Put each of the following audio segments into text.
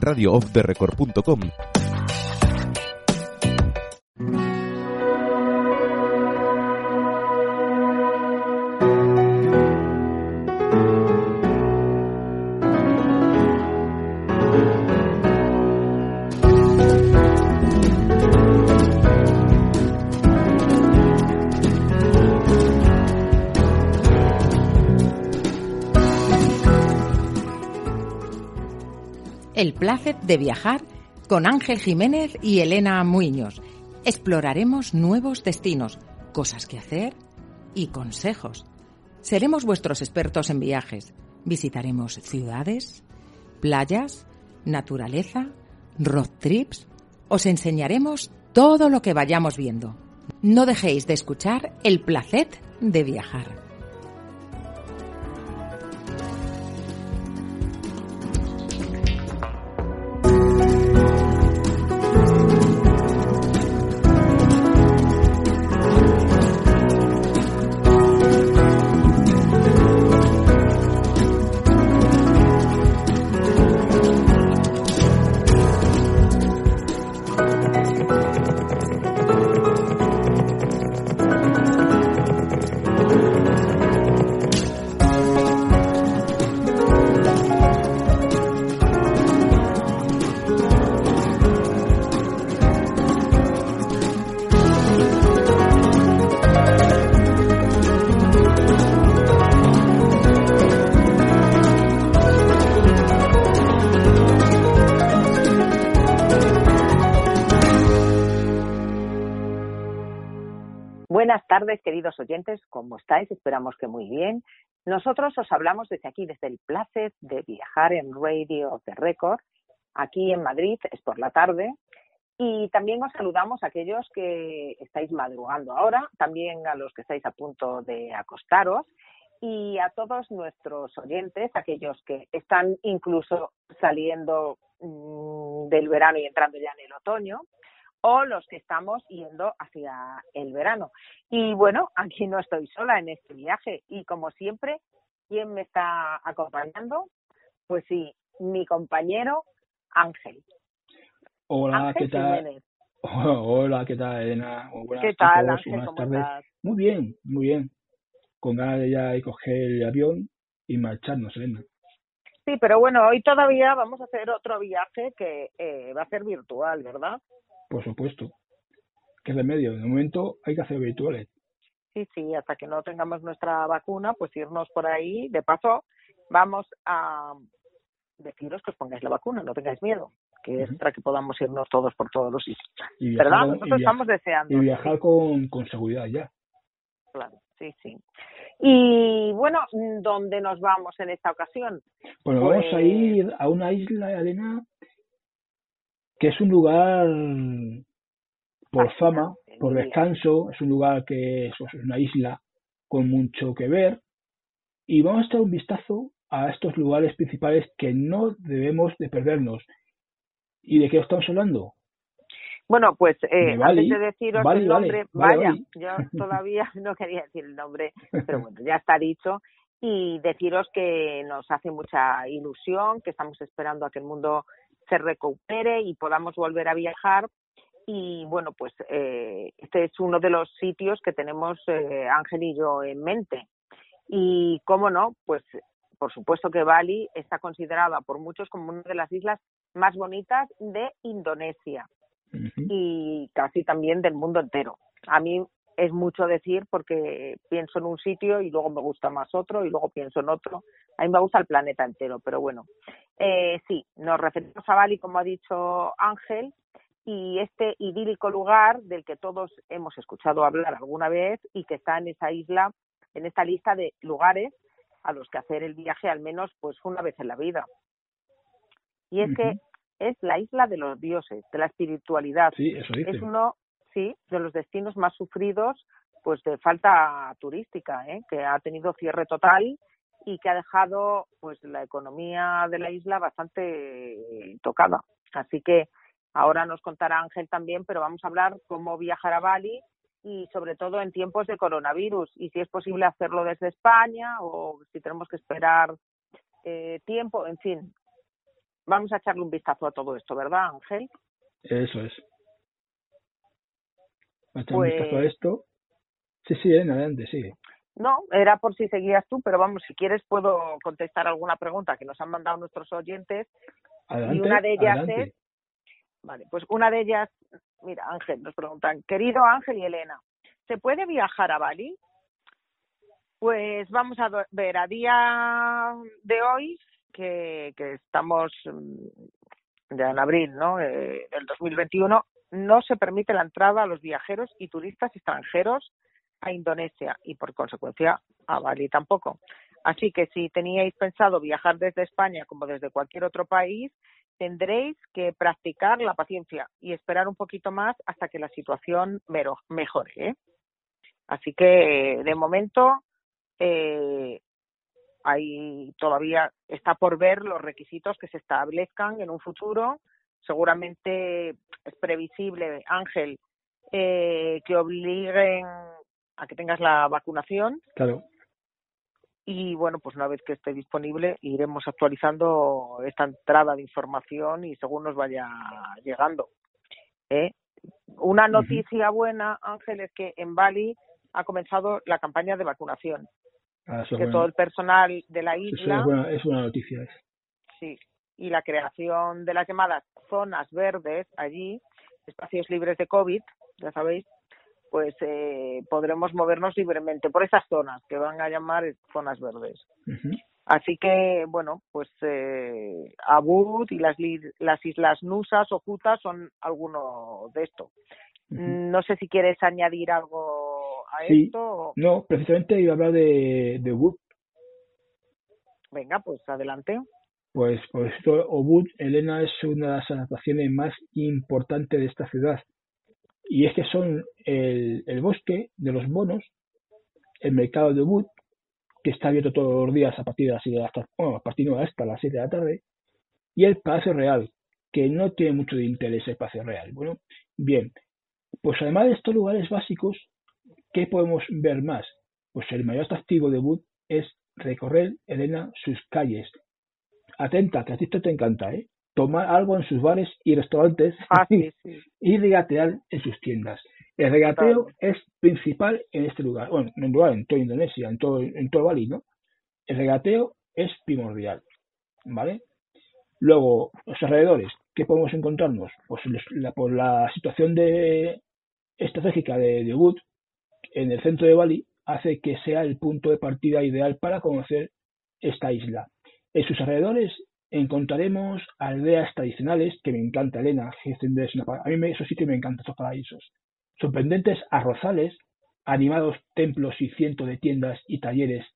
radioofftherecord.com. placer de viajar con Ángel Jiménez y Elena Muiños. Exploraremos nuevos destinos, cosas que hacer y consejos. Seremos vuestros expertos en viajes. Visitaremos ciudades, playas, naturaleza, road trips. Os enseñaremos todo lo que vayamos viendo. No dejéis de escuchar el placer de viajar. Buenas tardes, queridos oyentes. ¿Cómo estáis? Esperamos que muy bien. Nosotros os hablamos desde aquí, desde el placer de viajar en Radio de Record. Aquí en Madrid es por la tarde. Y también os saludamos a aquellos que estáis madrugando ahora, también a los que estáis a punto de acostaros y a todos nuestros oyentes, aquellos que están incluso saliendo mmm, del verano y entrando ya en el otoño o los que estamos yendo hacia el verano. Y bueno, aquí no estoy sola en este viaje y como siempre, ¿quién me está acompañando? Pues sí, mi compañero Ángel. Hola, Ángel ¿qué tal? Jiménez. Hola, ¿qué tal, Elena? Buenas ¿Qué tal, chicos, Ángel? buenas ¿Cómo tardes. estás? Muy bien, muy bien. Con ganas de ya coger el avión y marcharnos, Elena. Sí, pero bueno, hoy todavía vamos a hacer otro viaje que eh, va a ser virtual, ¿verdad? Por supuesto. ¿Qué remedio? De momento hay que hacer virtuales. Sí, sí, hasta que no tengamos nuestra vacuna, pues irnos por ahí. De paso, vamos a deciros que os pongáis la vacuna, no tengáis miedo, que es Ujú. para que podamos irnos todos por todos los sitios. Y viajar, ¿Verdad? con- Nosotros y estamos deseando. y viajar con, con seguridad ya. Claro, sí, sí. Y bueno, ¿dónde nos vamos en esta ocasión? Bueno, Pues- vamos a ir a una isla, Elena, que es un lugar por fama, por descanso, es un lugar que es es una isla con mucho que ver y vamos a echar un vistazo a estos lugares principales que no debemos de perdernos. ¿Y de qué estamos hablando? Bueno, pues eh, Bali. antes de deciros Bali, el vale, nombre, vale, vaya, yo todavía no quería decir el nombre, pero bueno, ya está dicho. Y deciros que nos hace mucha ilusión, que estamos esperando a que el mundo se recupere y podamos volver a viajar. Y bueno, pues eh, este es uno de los sitios que tenemos eh, Ángel y yo en mente. Y cómo no, pues por supuesto que Bali está considerada por muchos como una de las islas más bonitas de Indonesia y casi también del mundo entero. A mí es mucho decir porque pienso en un sitio y luego me gusta más otro y luego pienso en otro. A mí me gusta el planeta entero, pero bueno. Eh, sí, nos referimos a Bali, como ha dicho Ángel, y este idílico lugar del que todos hemos escuchado hablar alguna vez y que está en esa isla, en esta lista de lugares a los que hacer el viaje al menos pues una vez en la vida. Y es que es la isla de los dioses, de la espiritualidad. Sí, eso Es uno, sí, de los destinos más sufridos pues de falta turística, ¿eh? que ha tenido cierre total y que ha dejado pues la economía de la isla bastante tocada. Así que ahora nos contará Ángel también, pero vamos a hablar cómo viajar a Bali y sobre todo en tiempos de coronavirus y si es posible hacerlo desde España o si tenemos que esperar eh, tiempo, en fin. vamos a echarle un vistazo a todo esto, ¿verdad, Ángel? Eso es. Vamos a echar un vistazo a Pues- esto. Sí, sí, Elena, adelante, sigue. No, era por si seguías tú, pero vamos, si quieres puedo contestar alguna pregunta que nos han mandado nuestros oyentes. Adelante, una de ellas adelante. es- Vale, pues una de ellas, mira, Ángel, nos preguntan, querido Ángel y Elena, ¿se puede viajar a Bali? Pues vamos a ver, a día de hoy, que, que estamos mm, ya en abril ¿no? Eh, del 2021, no se permite la entrada a los viajeros y turistas extranjeros a Indonesia y por consecuencia a Bali tampoco. Así que si teníais pensado viajar desde España como desde cualquier otro país, tendréis que practicar la paciencia y esperar un poquito más hasta que la situación mejore. ¿eh? Así que de momento eh, hay todavía está por ver los requisitos que se establezcan en un futuro. Seguramente es previsible, Ángel, eh, que obliguen a que tengas la vacunación Claro, y bueno, pues una vez que esté disponible iremos actualizando esta entrada de información y según nos vaya llegando. ¿eh? Una noticia buena, Ángel, es que en Bali ha comenzado la campaña de vacunación, ah, eso que bueno. todo el personal de la Eso isla es buena, es una noticia. es. Sí, y la creación de las llamadas zonas verdes allí, espacios libres de COVID, ya sabéis, pues eh, podremos movernos libremente por esas zonas que van a llamar zonas verdes. Así que, bueno, pues eh, Abud y las, las islas Nusas o Kuta son alguno de esto. No sé si quieres añadir algo a Sí. esto. o- No, precisamente iba a hablar de, de Ubud. Venga, pues adelante. Pues por esto, Ubud, Elena, es una de las atracciones más importantes de esta ciudad. Y es que son el, el bosque de los bonos, el mercado de Ubud, que está abierto todos los días a partir de las 7 de la no, hasta las 7 de la tarde, y el Palacio Real, que no tiene mucho de interés el Palacio Real. Bueno, bien, pues además de estos lugares básicos, ¿qué podemos ver más? Pues el mayor atractivo de Ubud es recorrer, Elena, sus calles. Atenta, que a ti esto te encanta, ¿eh? Tomar algo en sus bares y restaurantes Ah, sí, sí. y regatear en sus tiendas. El regateo Claro. es principal en este lugar, bueno, en lugar, en toda Indonesia, en todo, en todo Bali, ¿no? El regateo es primordial, ¿vale? Luego, los alrededores, ¿qué podemos encontrarnos? Pues la- por la situación de, estratégica de, de Ubud, en el centro de Bali, hace que sea el punto de partida ideal para conocer esta isla. En sus alrededores encontraremos aldeas tradicionales, que me encanta, Elena, a mí me, esos sitios me encantan, estos paraísos. Sorprendentes arrozales, animados templos y cientos de tiendas y talleres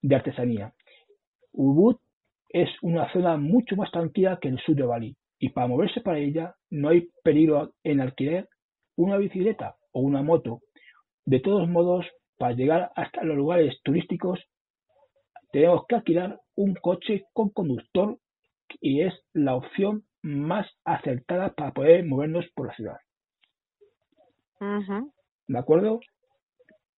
de artesanía. Ubud es una zona mucho más tranquila que el sur de Bali y para moverse para ella no hay peligro en alquiler una bicicleta o una moto. De todos modos, para llegar hasta los lugares turísticos tenemos que alquilar un coche con conductor y es la opción más acertada para poder movernos por la ciudad. ¿De acuerdo?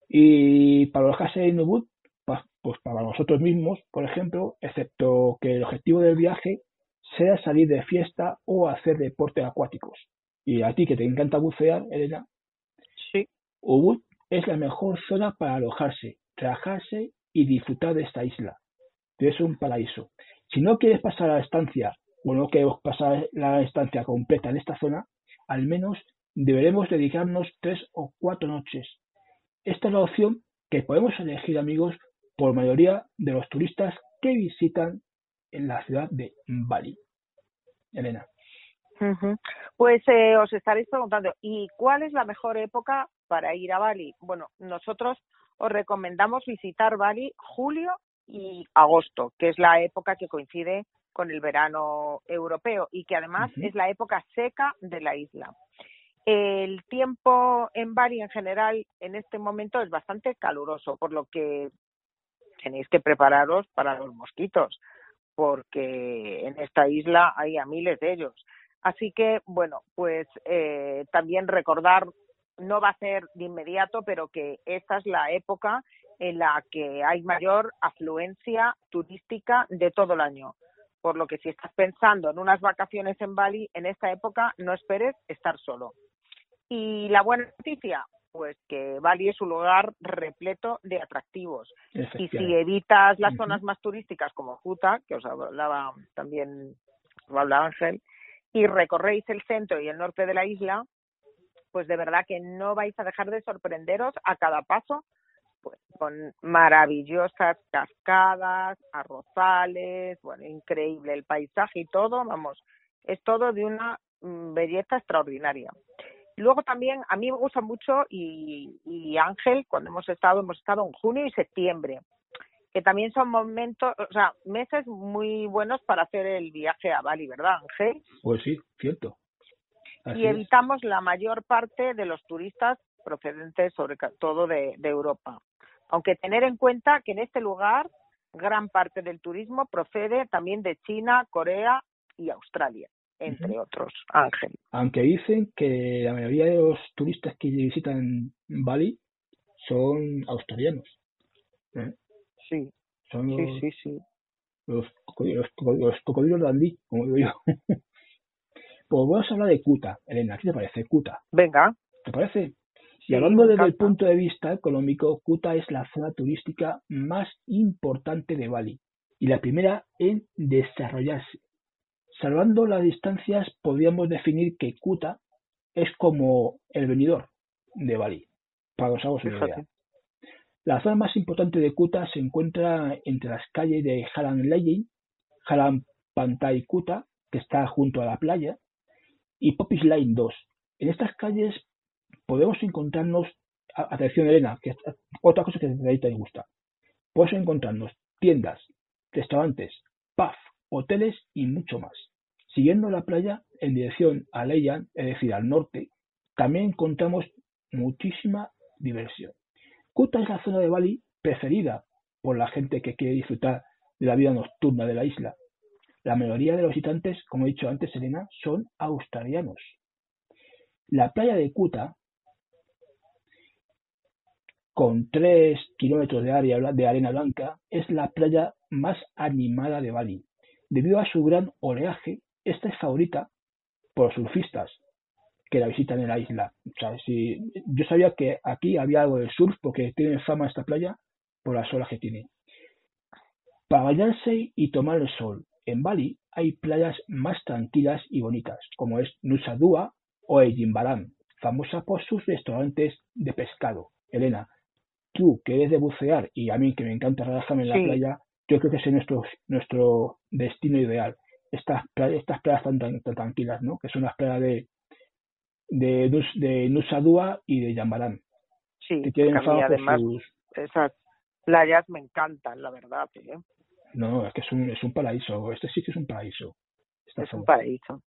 Y para alojarse en Ubud, pa- pues para nosotros mismos, por ejemplo, excepto que el objetivo del viaje sea salir de fiesta o hacer deportes acuáticos. Y a ti que te encanta bucear, Elena, Sí. Ubud es la mejor zona para alojarse, relajarse y disfrutar de esta isla. Es un paraíso. Si no quieres pasar la estancia o no queremos pasar la estancia completa en esta zona, al menos deberemos dedicarnos tres o cuatro noches. Esta es la opción que podemos elegir, amigos, por mayoría de los turistas que visitan en la ciudad de Bali. Elena. Pues eh, os estaréis preguntando, ¿y cuál es la mejor época para ir a Bali? Bueno, nosotros os recomendamos visitar Bali julio y agosto, que es la época que coincide con el verano europeo y que además es la época seca de la isla. El tiempo en Bali en general en este momento es bastante caluroso, por lo que tenéis que prepararos para los mosquitos, porque en esta isla hay a miles de ellos. Así que, bueno, pues eh, también recordar, no va a ser de inmediato, pero que esta es la época en la que hay mayor afluencia turística de todo el año. por lo que si estás pensando en unas vacaciones en Bali, en esta época no esperes estar solo. Y la buena noticia, pues que Bali es un lugar repleto de atractivos. Y si evitas las zonas más turísticas como Kuta, que os hablaba también, hablaba Ángel, y recorréis el centro y el norte de la isla, pues de verdad que no vais a dejar de sorprenderos a cada paso pues, con maravillosas cascadas, arrozales, bueno, increíble el paisaje y todo, vamos, es todo de una mm, belleza extraordinaria. Luego también a mí me gusta mucho y, y Ángel, cuando hemos estado, hemos estado en junio y septiembre, que también son momentos, o sea, meses muy buenos para hacer el viaje a Bali, ¿verdad, Ángel? Pues sí, cierto. y evitamos la mayor parte de los turistas procedentes sobre todo de, Europa. Aunque tener en cuenta que en este lugar gran parte del turismo procede también de China, Corea y Australia, entre otros, Ángel. Aunque dicen que la mayoría de los turistas que visitan Bali son australianos. ¿eh? Sí. Son los, sí, sí, sí. Los, los, cocodrilos de como digo yo. pues vamos a hablar de Kuta, Elena. ¿Qué te parece, Kuta? Venga. ¿Te parece? Y hablando desde el punto de vista económico, Kuta es la zona turística más importante de Bali y la primera en desarrollarse. Salvando las distancias, podríamos definir que Kuta es como el venidor de Bali, para que os hagamos una idea. La zona más importante de Kuta se encuentra entre las calles de Jalan Leyin, Jalan Pantai Kuta, que está junto a la playa, y Popis Line 2. En estas calles podemos encontrarnos, atención Elena, que es otra cosa que a te gusta, podemos encontrarnos tiendas, restaurantes, pubs, hoteles y mucho más. Siguiendo la playa en dirección a Leyan, es decir, al norte, también encontramos muchísima diversión. Kuta es la zona de Bali preferida por la gente que quiere disfrutar de la vida nocturna de la isla. La mayoría de los visitantes, como he dicho antes, Elena, son australianos. La playa de Kuta, con 3 kilómetros de área de arena blanca, es la playa más animada de Bali. Debido a su gran oleaje, esta es favorita por surfistas, que la visitan en la isla. si, yo sabía que aquí había algo de surf porque tiene fama esta playa por las olas que tiene. Para bañarse y tomar el sol, en Bali hay playas más tranquilas y bonitas, como es Nusa Dua o Ejimbaran, famosa por sus restaurantes de pescado. Elena, tú que eres de bucear y a mí que me encanta relajarme en la playa, yo creo que ese es nuestro, nuestro destino ideal. Estas, estas playas tan, tan, tranquilas, ¿no? Que son las playas de, de, de Nusa Dua y de Yambarán. Sí, que tienen además esas playas me encantan, la verdad. ¿eh? No, es que es un, es un paraíso. Este sitio es un paraíso. es un paraíso.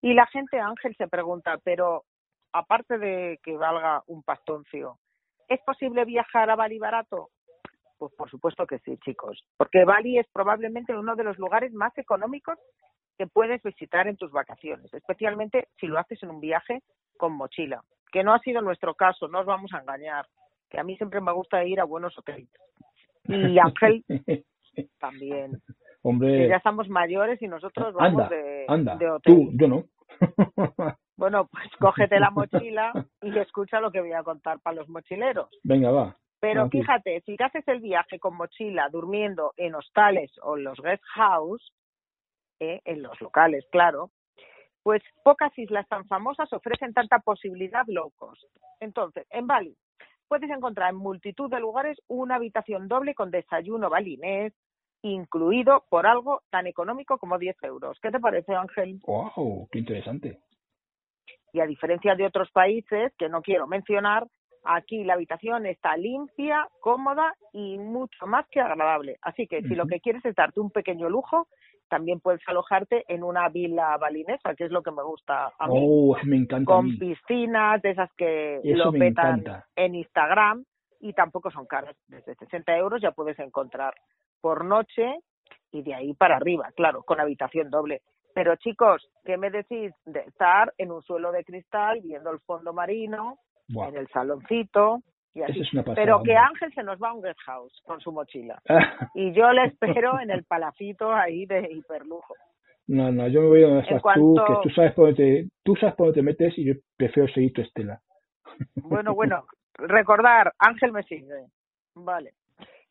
Y la gente, Ángel, se pregunta, pero aparte de que valga un pastoncio, ¿es posible viajar a Bali barato? Pues por supuesto que sí, chicos, porque Bali es probablemente uno de los lugares más económicos que puedes visitar en tus vacaciones, especialmente si lo haces en un viaje con mochila, que no ha sido nuestro caso, no os vamos a engañar, que a mí siempre me gusta ir a buenos hoteles. Y Ángel también. Hombre. ya estamos mayores y nosotros vamos de, de hotel. Tú, yo no. bueno, pues cógete la mochila y escucha lo que voy a contar para los mochileros. Venga, va. Pero fíjate, si haces el viaje con mochila, durmiendo en hostales o en los guest house, eh, en los locales, claro, pues pocas islas tan famosas ofrecen tanta posibilidad low cost. Entonces, en Bali puedes encontrar en multitud de lugares una habitación doble con desayuno balinés, incluido por algo tan económico como 10 euros. ¿Qué te parece, Ángel? ¡Wow! ¡Qué interesante! Y a diferencia de otros países que no quiero mencionar, aquí la habitación está limpia, cómoda y mucho más que agradable. Así que si lo que quieres es darte un pequeño lujo, también puedes alojarte en una villa balinesa, que es lo que me gusta a mí. Oh, me encanta. Con piscinas de esas que lo petan en Instagram y tampoco son caras. Desde 60 euros ya puedes encontrar por noche y de ahí para arriba, claro, con habitación doble. Pero chicos, ¿qué me decís de estar en un suelo de cristal viendo el fondo marino, en el saloncito, Pero que Ángel se nos va a un guest house con su mochila. y yo le espero en el palacito ahí de hiperlujo. No, no, yo me voy donde estás tú, que tú sabes, por dónde te, tú sabes por dónde te metes y yo prefiero seguir tu estela. Bueno, bueno, recordar, Ángel me sigue. Vale.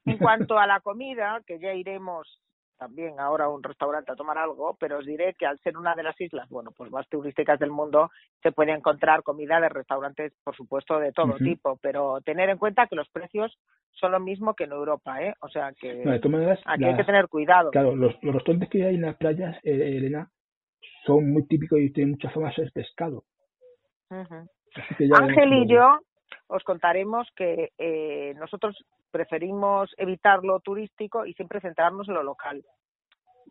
En cuanto a la comida, que ya iremos también ahora a un restaurante a tomar algo, pero os diré que al ser una de las islas, bueno, pues más turísticas del mundo, se puede encontrar comida de restaurantes, por supuesto, de todo tipo, pero tener en cuenta que los precios son lo mismo que en Europa, ¿eh? O sea que aquí hay que tener cuidado. Claro, los, restaurantes que hay en las playas, eh, Elena, son muy típicos y tienen mucha fama de ser pescado. Ángel y yo os contaremos que eh, nosotros preferimos evitar lo turístico y siempre centrarnos en lo local.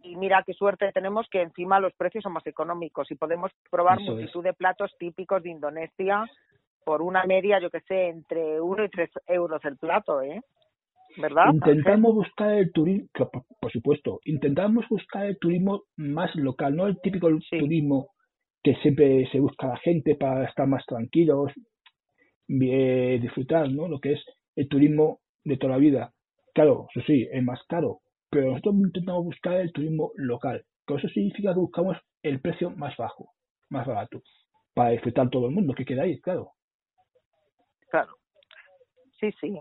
Y mira qué suerte tenemos que encima los precios son más económicos y podemos probar multitud de platos típicos de Indonesia por una media, yo que sé, entre uno y tres euros el plato, ¿eh? ¿Verdad? Intentamos buscar el turismo, por supuesto, intentamos buscar el turismo más local, no el típico turismo que siempre se busca la gente para estar más tranquilos, disfrutar, ¿no? Lo que es el turismo de toda la vida. Claro, eso sí, es más caro, pero nosotros intentamos buscar el turismo local, que eso significa que buscamos el precio más bajo, más barato, para disfrutar todo el mundo que queda ahí, claro. Claro. Sí, sí.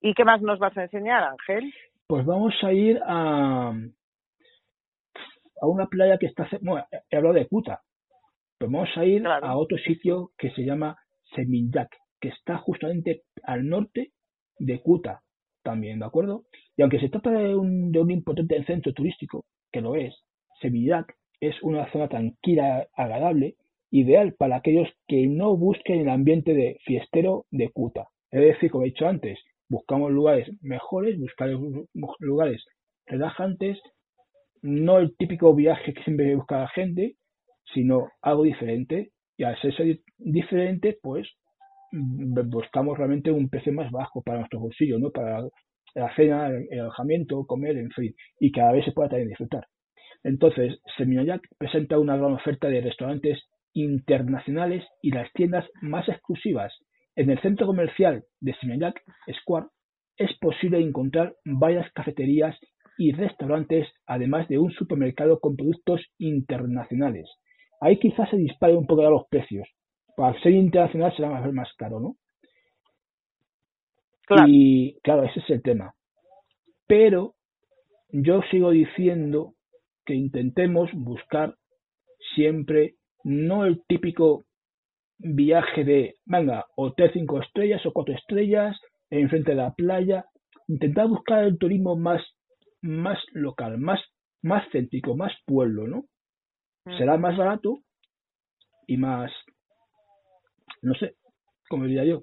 ¿Y qué más nos vas a enseñar, Ángel? Pues vamos a ir a, a una playa que está... Bueno, he hablado de Kuta. Pues vamos a ir a otro sitio que se llama Seminyak, que está justamente al norte de Kuta también, ¿de acuerdo? Y aunque se trata de un, de un importante centro turístico, que lo es, Sevillac es una zona tranquila, agradable, ideal para aquellos que no busquen el ambiente de fiestero de Kuta. Es decir, como he dicho antes, buscamos lugares mejores, buscar lugares relajantes, no el típico viaje que siempre busca la gente, sino algo diferente. Y al ser diferente, pues buscamos realmente un precio más bajo para nuestro bolsillo, ¿no? Para la cena, el alojamiento, comer, en fin, y cada vez se pueda también disfrutar. Entonces, Seminayak presenta una gran oferta de restaurantes internacionales y las tiendas más exclusivas. En el centro comercial de Seminayak Square es posible encontrar varias cafeterías y restaurantes, además de un supermercado con productos internacionales. Ahí quizás se disparen un poco los precios, para ser internacional será más, más caro, ¿no? Claro. Y claro, ese es el tema. Pero yo sigo diciendo que intentemos buscar siempre no el típico viaje de, venga, hotel cinco estrellas o cuatro estrellas, enfrente de la playa. Intentar buscar el turismo más, más local, más, más céntrico, más pueblo, ¿no? Mm. Será más barato y más, no sé, como diría yo.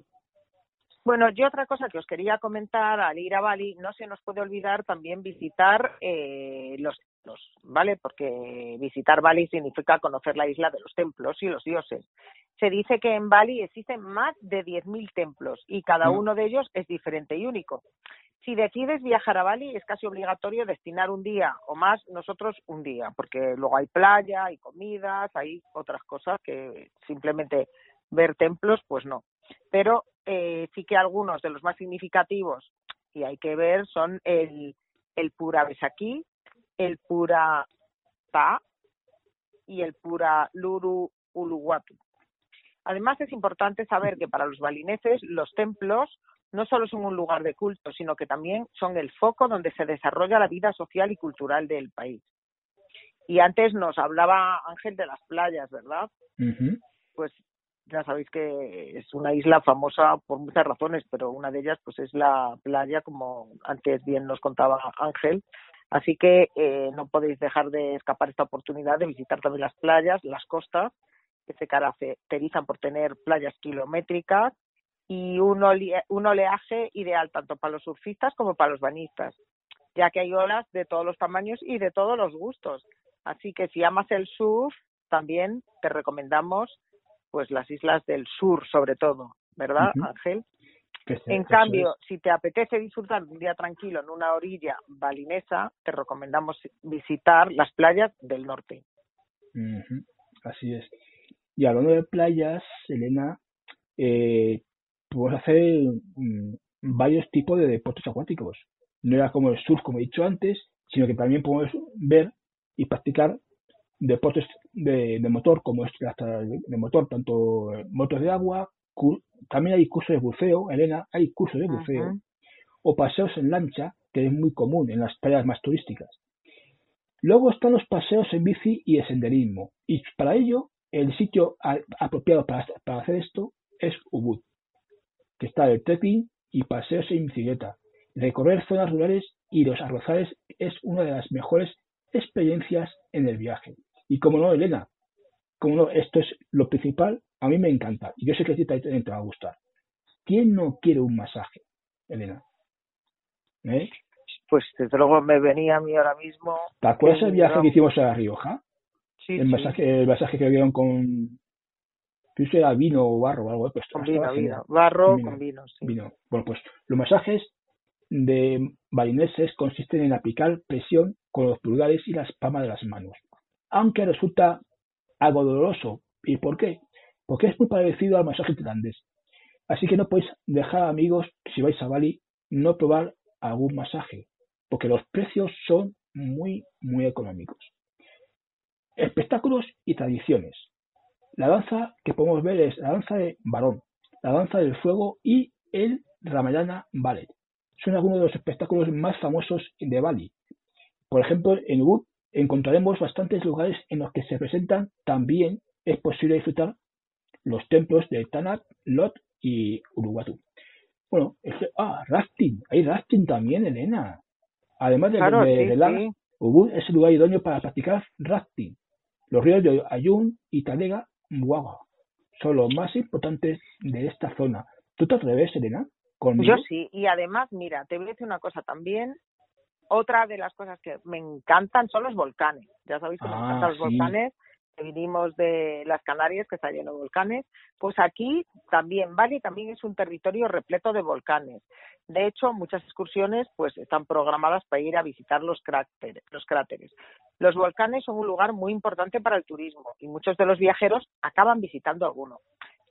Bueno, yo otra cosa que os quería comentar al ir a Bali, no se nos puede olvidar también visitar eh, los templos, ¿vale? Porque visitar Bali significa conocer la isla de los templos y los dioses. Se dice que en Bali existen más de 10.000 templos y cada mm. uno de ellos es diferente y único. Si decides viajar a Bali, es casi obligatorio destinar un día o más, nosotros un día, porque luego hay playa, hay comidas, hay otras cosas que simplemente ver templos, pues no. Pero eh, sí que algunos de los más significativos y hay que ver son el, el Pura Besaki, el Pura Ta y el Pura Luru Uluwatu. Además, es importante saber que para los balineses los templos no solo son un lugar de culto, sino que también son el foco donde se desarrolla la vida social y cultural del país. Y antes nos hablaba Ángel de las playas, ¿verdad? Pues ya sabéis que es una isla famosa por muchas razones, pero una de ellas pues es la playa, como antes bien nos contaba Ángel. Así que eh, no podéis dejar de escapar esta oportunidad de visitar también las playas, las costas, que se caracterizan por tener playas kilométricas y un, un oleaje ideal tanto para los surfistas como para los bañistas, ya que hay olas de todos los tamaños y de todos los gustos. Así que si amas el surf, también te recomendamos pues las islas del sur sobre todo, ¿verdad, Ángel? en cambio, si te apetece disfrutar un día tranquilo en una orilla balinesa, te recomendamos visitar las playas del norte. Así es. Y hablando de playas, Elena, eh, podemos hacer mm, varios tipos de deportes acuáticos. No era como el surf, como he dicho antes, sino que también podemos ver y practicar deportes de, motor, como es de motor, tanto motos de agua, también hay cursos de buceo, Elena, hay cursos de buceo, o paseos en lancha, que es muy común en las playas más turísticas. Luego están los paseos en bici y el senderismo, y para ello el sitio apropiado para, hacer esto es Ubud, que está el trekking y paseos en bicicleta. Recorrer zonas rurales y los arrozales es una de las mejores experiencias en el viaje. Y como no, Elena, como no, esto es lo principal, a mí me encanta. Y yo sé que a ti también te va a gustar. ¿Quién no quiere un masaje, Elena? ¿Eh? Pues desde luego me venía a mí ahora mismo. ¿Te acuerdas el viaje que hicimos a La Rioja? Sí. El, Masaje, el masaje que dieron con. ¿Qué era vino o barro o algo? Pues, con vino, vino. Barro con vino, sí. Vino. Bueno, pues los masajes de balineses consisten en aplicar presión con los pulgares y las palmas de las manos aunque resulta algo doloroso. ¿Y por qué? Porque es muy parecido al masaje tailandés. Así que no podéis dejar, amigos, si vais a Bali, no probar algún masaje, porque los precios son muy, muy económicos. Espectáculos y tradiciones. La danza que podemos ver es la danza de varón, la danza del fuego y el Ramayana Ballet. Son algunos de los espectáculos más famosos de Bali. Por ejemplo, en Ubud encontraremos bastantes lugares en los que se presentan también es posible disfrutar los templos de Tanat, Lot y Uruguatu. Bueno, ah, rafting, hay rafting también, Elena. Además de, claro, de, Ubud es el lugar idóneo para practicar rafting. Los ríos de Ayun y Talega, Muaga son los más importantes de esta zona. ¿Tú te atreves, Elena? Yo sí, y además, mira, te voy a decir una cosa también. Otra de las cosas que me encantan son los volcanes. Ya sabéis que me encantan ah, los volcanes. Vinimos de las Canarias, que está lleno de volcanes. Pues aquí también, Bali también es un territorio repleto de volcanes. De hecho, muchas excursiones pues están programadas para ir a visitar los cráteres, los cráteres. Los volcanes son un lugar muy importante para el turismo y muchos de los viajeros acaban visitando alguno.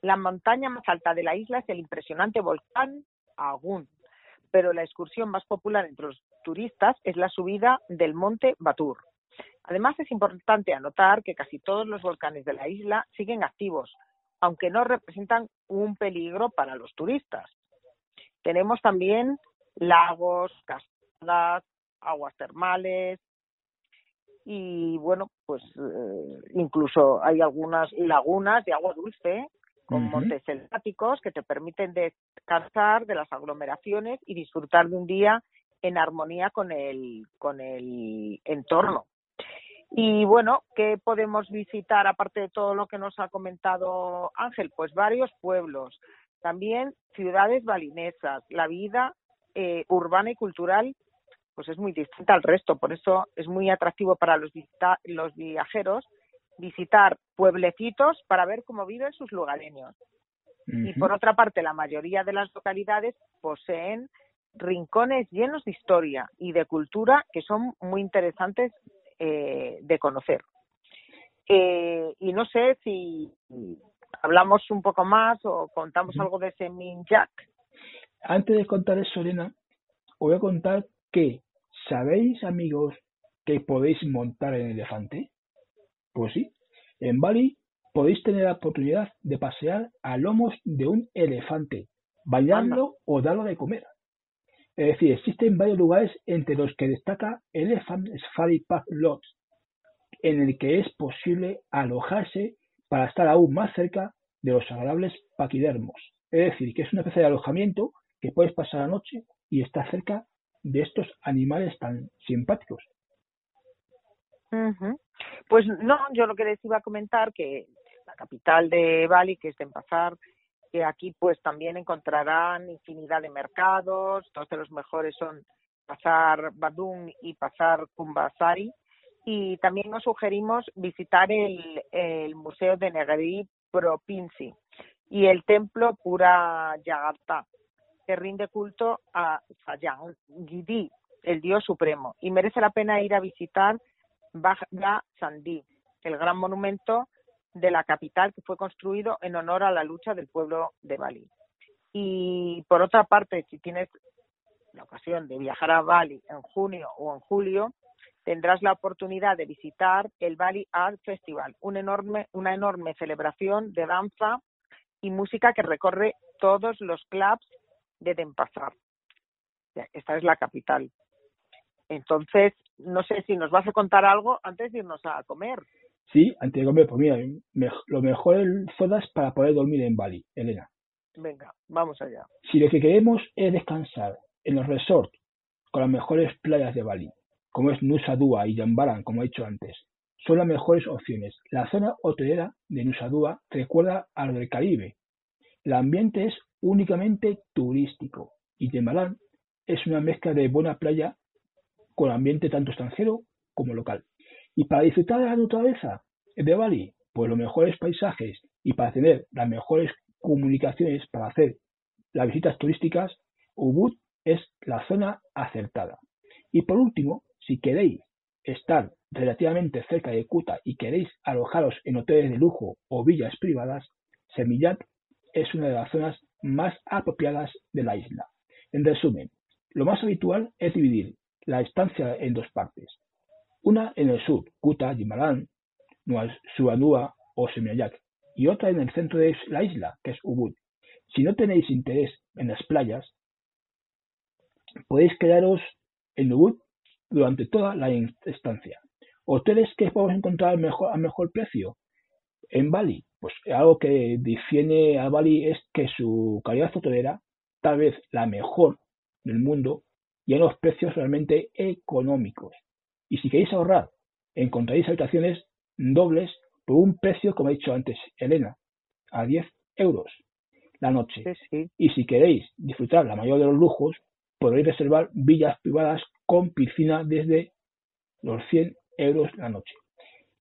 La montaña más alta de la isla es el impresionante volcán Agun, pero la excursión más popular entre los turistas es la subida del monte Batur. Además, es importante anotar que casi todos los volcanes de la isla siguen activos, aunque no representan un peligro para los turistas. Tenemos también lagos, cascadas, aguas termales y bueno, pues eh, incluso hay algunas lagunas de agua dulce con montes selváticos que te permiten descansar de las aglomeraciones y disfrutar de un día en armonía con el, con el entorno. Y bueno, ¿qué podemos visitar aparte de todo lo que nos ha comentado Ángel? Pues varios pueblos, también ciudades balinesas. La vida eh, urbana y cultural pues es muy distinta al resto, por eso es muy atractivo para los, los viajeros visitar pueblecitos para ver cómo viven sus lugareños. Y por otra parte, la mayoría de las localidades poseen rincones llenos de historia y de cultura que son muy interesantes eh, de conocer. Eh, y no sé si hablamos un poco más o contamos algo de ese Jack. Antes de contar eso, Elena, os voy a contar que, ¿sabéis, amigos, que podéis montar en elefante? Pues sí, en Bali podéis tener la oportunidad de pasear a lomos de un elefante, bañarlo o darlo de comer. Es decir, existen varios lugares entre los que destaca Elephant Safari Park Lodge, en el que es posible alojarse para estar aún más cerca de los agradables paquidermos. Es decir, que es una especie de alojamiento que puedes pasar la noche y estar cerca de estos animales tan simpáticos. Pues no, yo lo que les iba a comentar que la capital de Bali, que es Denpasar, que aquí pues también encontrarán infinidad de mercados, dos de los mejores son Pasar Badung y Pasar Kumbasari, y también nos sugerimos visitar el, el Museo de Negri Propinci y el templo Pura Yagarta, que rinde culto a Sayang Gidi, el dios supremo, y merece la pena ir a visitar Bhaja Sandhi, el gran monumento de la capital que fue construido en honor a la lucha del pueblo de Bali. Y por otra parte, si tienes la ocasión de viajar a Bali en junio o en julio, tendrás la oportunidad de visitar el Bali Art Festival, un enorme, una enorme celebración de danza y música que recorre todos los clubs de Denpasar. Esta es la capital. Entonces, no sé si nos vas a contar algo antes de irnos a comer. Sí, antes de comer, pues mira, lo mejor es zonas para poder dormir en Bali, Elena. Venga, vamos allá. Si lo que queremos es descansar en los resorts con las mejores playas de Bali, como es Nusa Dua y Jambaran, como he dicho antes, son las mejores opciones. La zona hotelera de Nusa Dua recuerda a lo del Caribe. El ambiente es únicamente turístico y Jambaran es una mezcla de buena playa con ambiente tanto extranjero como local. Y para disfrutar de la naturaleza de Bali, pues los mejores paisajes y para tener las mejores comunicaciones para hacer las visitas turísticas, Ubud es la zona acertada. Y por último, si queréis estar relativamente cerca de Kuta y queréis alojaros en hoteles de lujo o villas privadas, Semillat es una de las zonas más apropiadas de la isla. En resumen, lo más habitual es dividir la estancia en dos partes. Una en el sur, Kuta, Jimalan, Suanua o Seminyak, y otra en el centro de la isla, que es Ubud. Si no tenéis interés en las playas, podéis quedaros en Ubud durante toda la estancia. Hoteles que podemos encontrar mejor, a mejor precio. En Bali, pues algo que define a Bali es que su calidad hotelera, tal vez la mejor del mundo, y en los precios realmente económicos. Y si queréis ahorrar, encontraréis habitaciones dobles por un precio, como he dicho antes, Elena, a 10 euros la noche. Y si queréis disfrutar la mayor de los lujos, podréis reservar villas privadas con piscina desde los 100 euros la noche.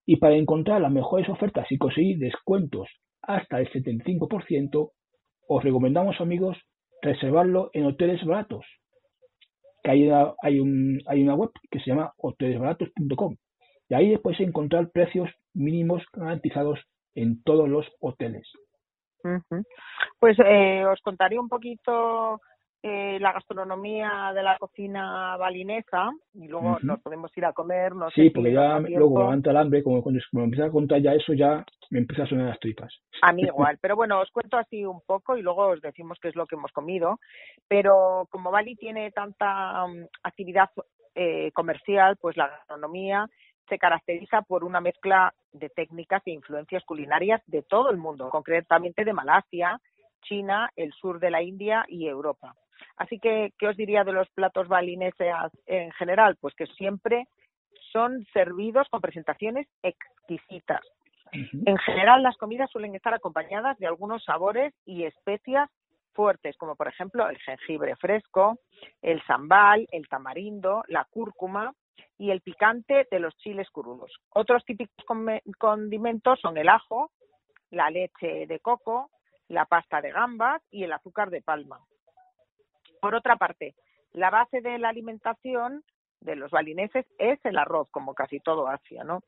Y para encontrar las mejores ofertas y conseguir descuentos hasta el 75%, os recomendamos, amigos, reservarlo en hoteles baratos. Que hay, una, web que se llama hotelesbaratos.com y ahí podéis encontrar precios mínimos garantizados en todos los hoteles. Pues eh, os contaré un poquito eh, la gastronomía de la cocina balinesa y luego nos podemos ir a comer. No sí, porque ya luego levanta el hambre, como cuando, empieza a contar ya eso, ya me empieza a sonar las tripas. A mí igual, pero bueno, os cuento así un poco y luego os decimos qué es lo que hemos comido. Pero como Bali tiene tanta um, actividad eh, comercial, pues la gastronomía se caracteriza por una mezcla de técnicas e influencias culinarias de todo el mundo, concretamente de Malasia, China, el sur de la India y Europa. Así que, ¿qué os diría de los platos balineses en general? Pues que siempre son servidos con presentaciones exquisitas. En general, las comidas suelen estar acompañadas de algunos sabores y especias fuertes, como por ejemplo el jengibre fresco, el sambal, el tamarindo, la cúrcuma y el picante de los chiles crudos. Otros típicos condimentos son el ajo, la leche de coco, la pasta de gambas y el azúcar de palma. Por otra parte, la base de la alimentación de los balineses es el arroz, como casi todo Asia, ¿no?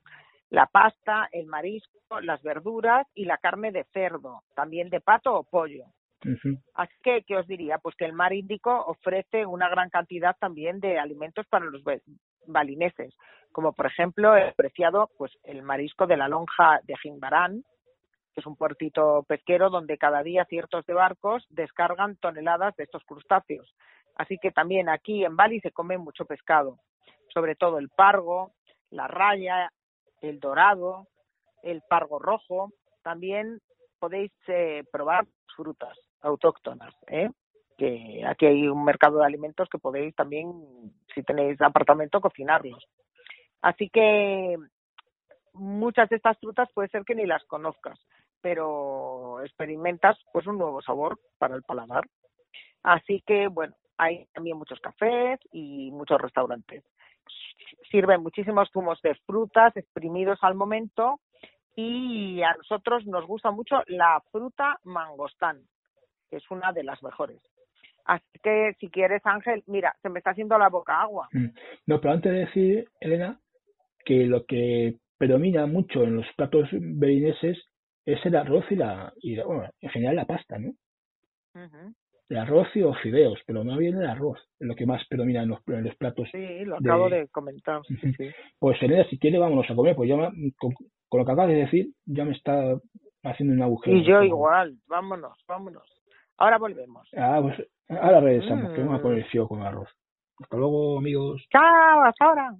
La pasta, el marisco, las verduras y la carne de cerdo, también de pato o pollo. Así que, ¿qué os diría? Pues que el mar Índico ofrece una gran cantidad también de alimentos para los balineses, como por ejemplo el preciado pues el marisco de la lonja de Jimbarán, que es un puertito pesquero donde cada día ciertos de barcos descargan toneladas de estos crustáceos. Así que también aquí en Bali se come mucho pescado, sobre todo el pargo, la raya, el dorado, el pargo rojo. También podéis eh, probar frutas autóctonas, ¿eh? que aquí hay un mercado de alimentos que podéis también, si tenéis apartamento, cocinarlos. Así que muchas de estas frutas puede ser que ni las conozcas, pero experimentas pues un nuevo sabor para el paladar. Así que bueno, hay también muchos cafés y muchos restaurantes. Sirven muchísimos zumos de frutas exprimidos al momento y a nosotros nos gusta mucho la fruta mangostán, que es una de las mejores. Así que si quieres, Ángel, mira, se me está haciendo la boca agua. Mm. No, pero antes de decir, Elena, que lo que predomina mucho en los platos berineses es el arroz y la, y bueno, en general la pasta, ¿no? de arroz y o fideos, pero no viene el arroz, es lo que más predomina en los, en los platos. Sí, lo acabo de, comentar. Sí, Pues Elena, si quiere, vámonos a comer, pues ya con, lo que acabas de decir, ya me está haciendo un agujero. Y yo igual, vámonos, vámonos. Ahora volvemos. Ah, pues ahora regresamos, que vamos a poner el fío con arroz. Hasta luego, amigos. Chao, hasta ahora.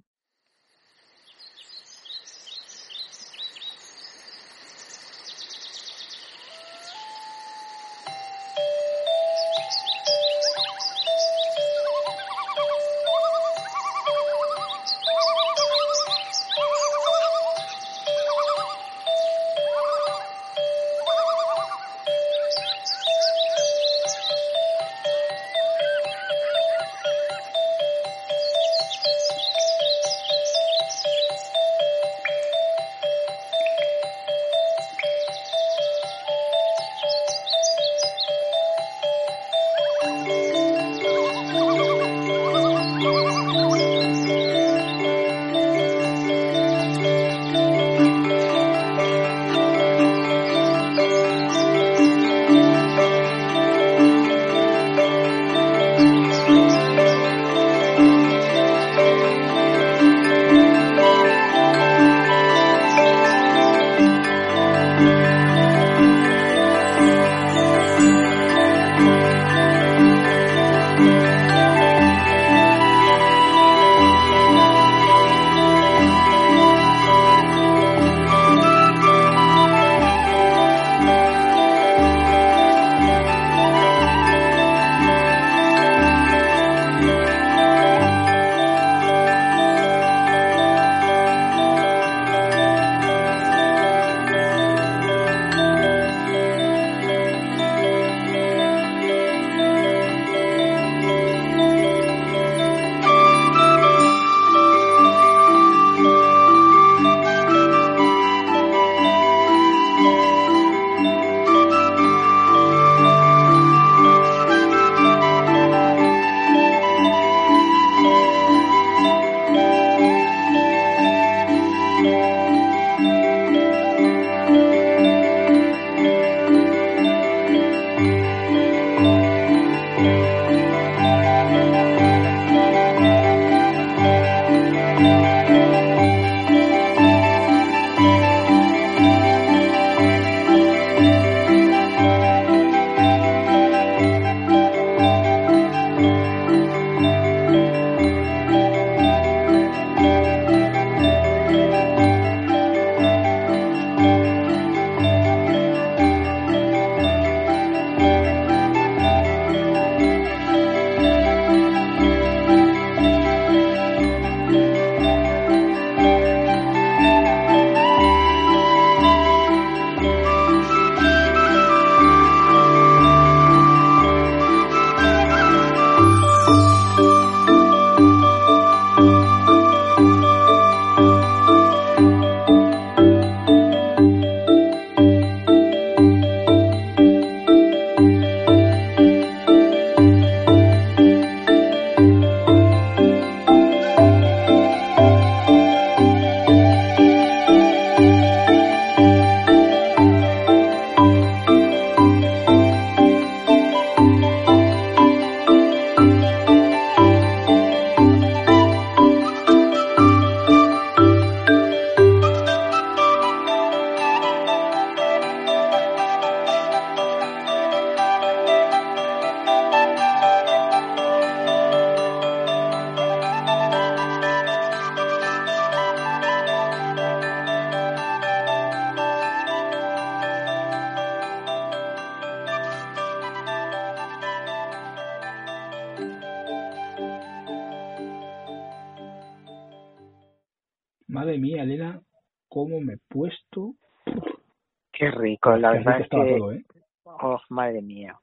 La verdad es que. ¿eh? Oh, madre mía.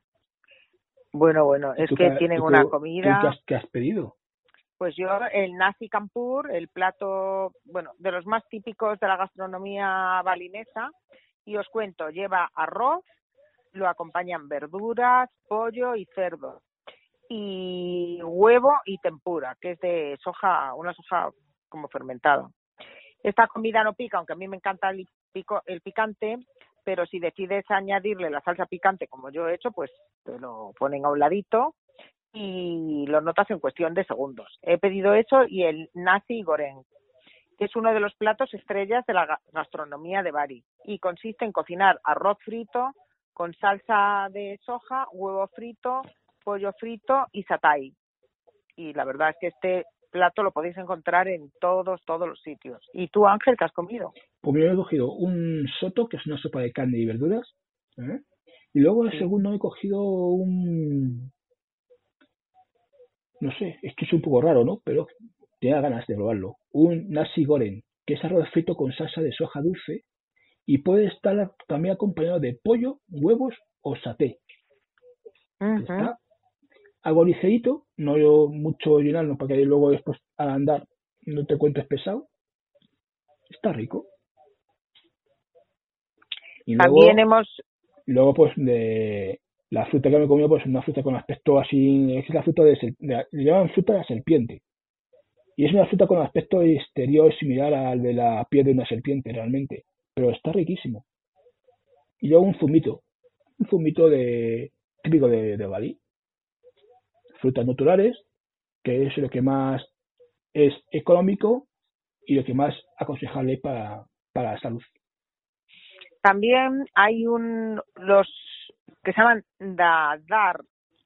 Bueno, bueno, es que tienen una comida. ¿Qué has, pedido? Pues yo el nasi campur, el plato, bueno, de los más típicos de la gastronomía balinesa, y os cuento, lleva arroz, lo acompañan verduras, pollo y cerdo, y huevo y tempura, que es de soja, una soja como fermentada. Esta comida no pica, aunque a mí me encanta el, pico, el picante, pero si decides añadirle la salsa picante como yo he hecho, pues te lo ponen a un ladito y lo notas en cuestión de segundos. He pedido eso y el nasi goreng, que es uno de los platos estrellas de la gastronomía de Bari y consiste en cocinar arroz frito con salsa de soja, huevo frito, pollo frito y satay. Y la verdad es que este plato lo podéis encontrar en todos, todos los sitios. ¿Y tú, Ángel, qué has comido? Pues yo he cogido un soto, que es una sopa de carne y verduras. ¿eh? Y luego el segundo he cogido un... No sé, es que es un poco raro, ¿no? Pero tenía ganas de probarlo. Un nasi goreng, que es arroz frito con salsa de soja dulce y puede estar también acompañado de pollo, huevos o saté. Está algo ligerito, no yo mucho llenarlo para que luego después al andar no te cuentes pesado. Está rico. Y luego, También hemos... Luego, pues, de la fruta que me he comido, pues, una fruta con aspecto así... Es la fruta de... de le llaman fruta de la serpiente. Y es una fruta con aspecto exterior similar al de la piel de una serpiente, realmente. Pero está riquísimo. Y luego un zumito. Un zumito de típico de, de Bali frutas naturales, que es lo que más es económico y lo que más aconsejable para, para la salud. También hay un los que se llaman Dadar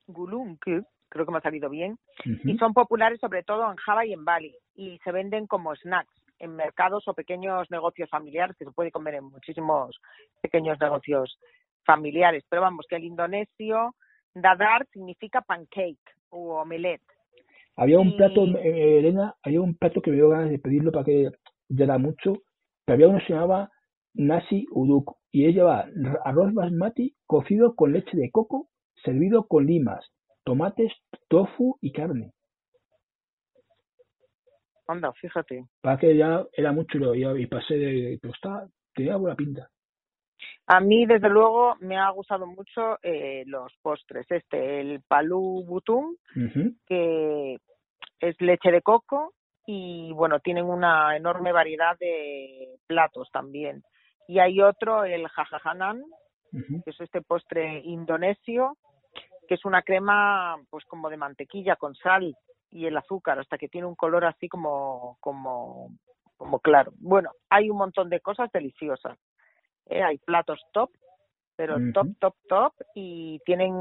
Gulung, creo que me ha salido bien, y son populares sobre todo en Java y en Bali, y se venden como snacks en mercados o pequeños negocios familiares, que se puede comer en muchísimos pequeños negocios familiares. Pero vamos, que el indonesio, dadar significa pancake, o omelette. Había un plato, eh, Elena, había un plato que me dio ganas de pedirlo para que ya mucho, pero había uno que se llamaba nasi uduk y él llevaba arroz basmati cocido con leche de coco, servido con limas, tomates, tofu y carne. Anda, fíjate. Para que ya era mucho y pasé de, pero está, tenía buena pinta. A mí, desde luego, me ha gustado mucho eh, los postres. Este, el palú butum, que es leche de coco y, bueno, tienen una enorme variedad de platos también. Y hay otro, el jajajanan, que es este postre indonesio, que es una crema, pues como de mantequilla con sal y el azúcar, hasta que tiene un color así como, como, como claro. Bueno, hay un montón de cosas deliciosas. ¿Eh? hay platos top, pero top, top, top, y tienen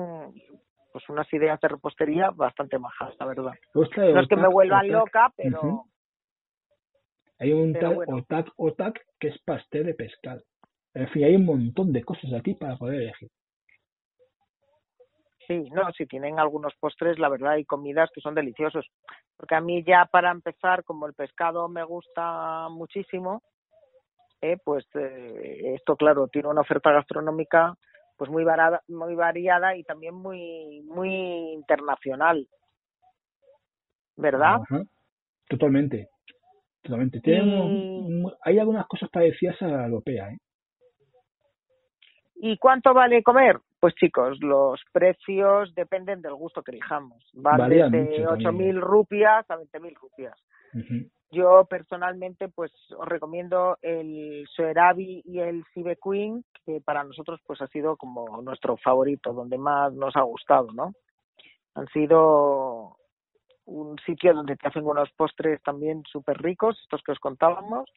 pues unas ideas de repostería bastante majas, la verdad. no es que me vuelvan loca, pero... Hay un tal otak, otak, que es pastel de pescado. En fin, hay un montón de cosas aquí para poder elegir. Sí, no, si tienen algunos postres, la verdad, hay comidas que son deliciosos. Porque a mí ya para empezar, como el pescado me gusta muchísimo, eh, pues eh, esto claro tiene una oferta gastronómica pues muy varada, muy variada y también muy muy internacional. Verdad totalmente. Totalmente. Hay algunas cosas parecidas a la europea ¿eh? y cuánto vale comer pues chicos los precios dependen del gusto que elijamos. Van desde ocho mil rupias a veinte yo personalmente pues os recomiendo el Soerabi y el Cibe Queen, que para nosotros pues ha sido como nuestro favorito, donde más nos ha gustado, ¿no? Han sido un sitio donde te hacen unos postres también súper ricos, estos que os contábamos.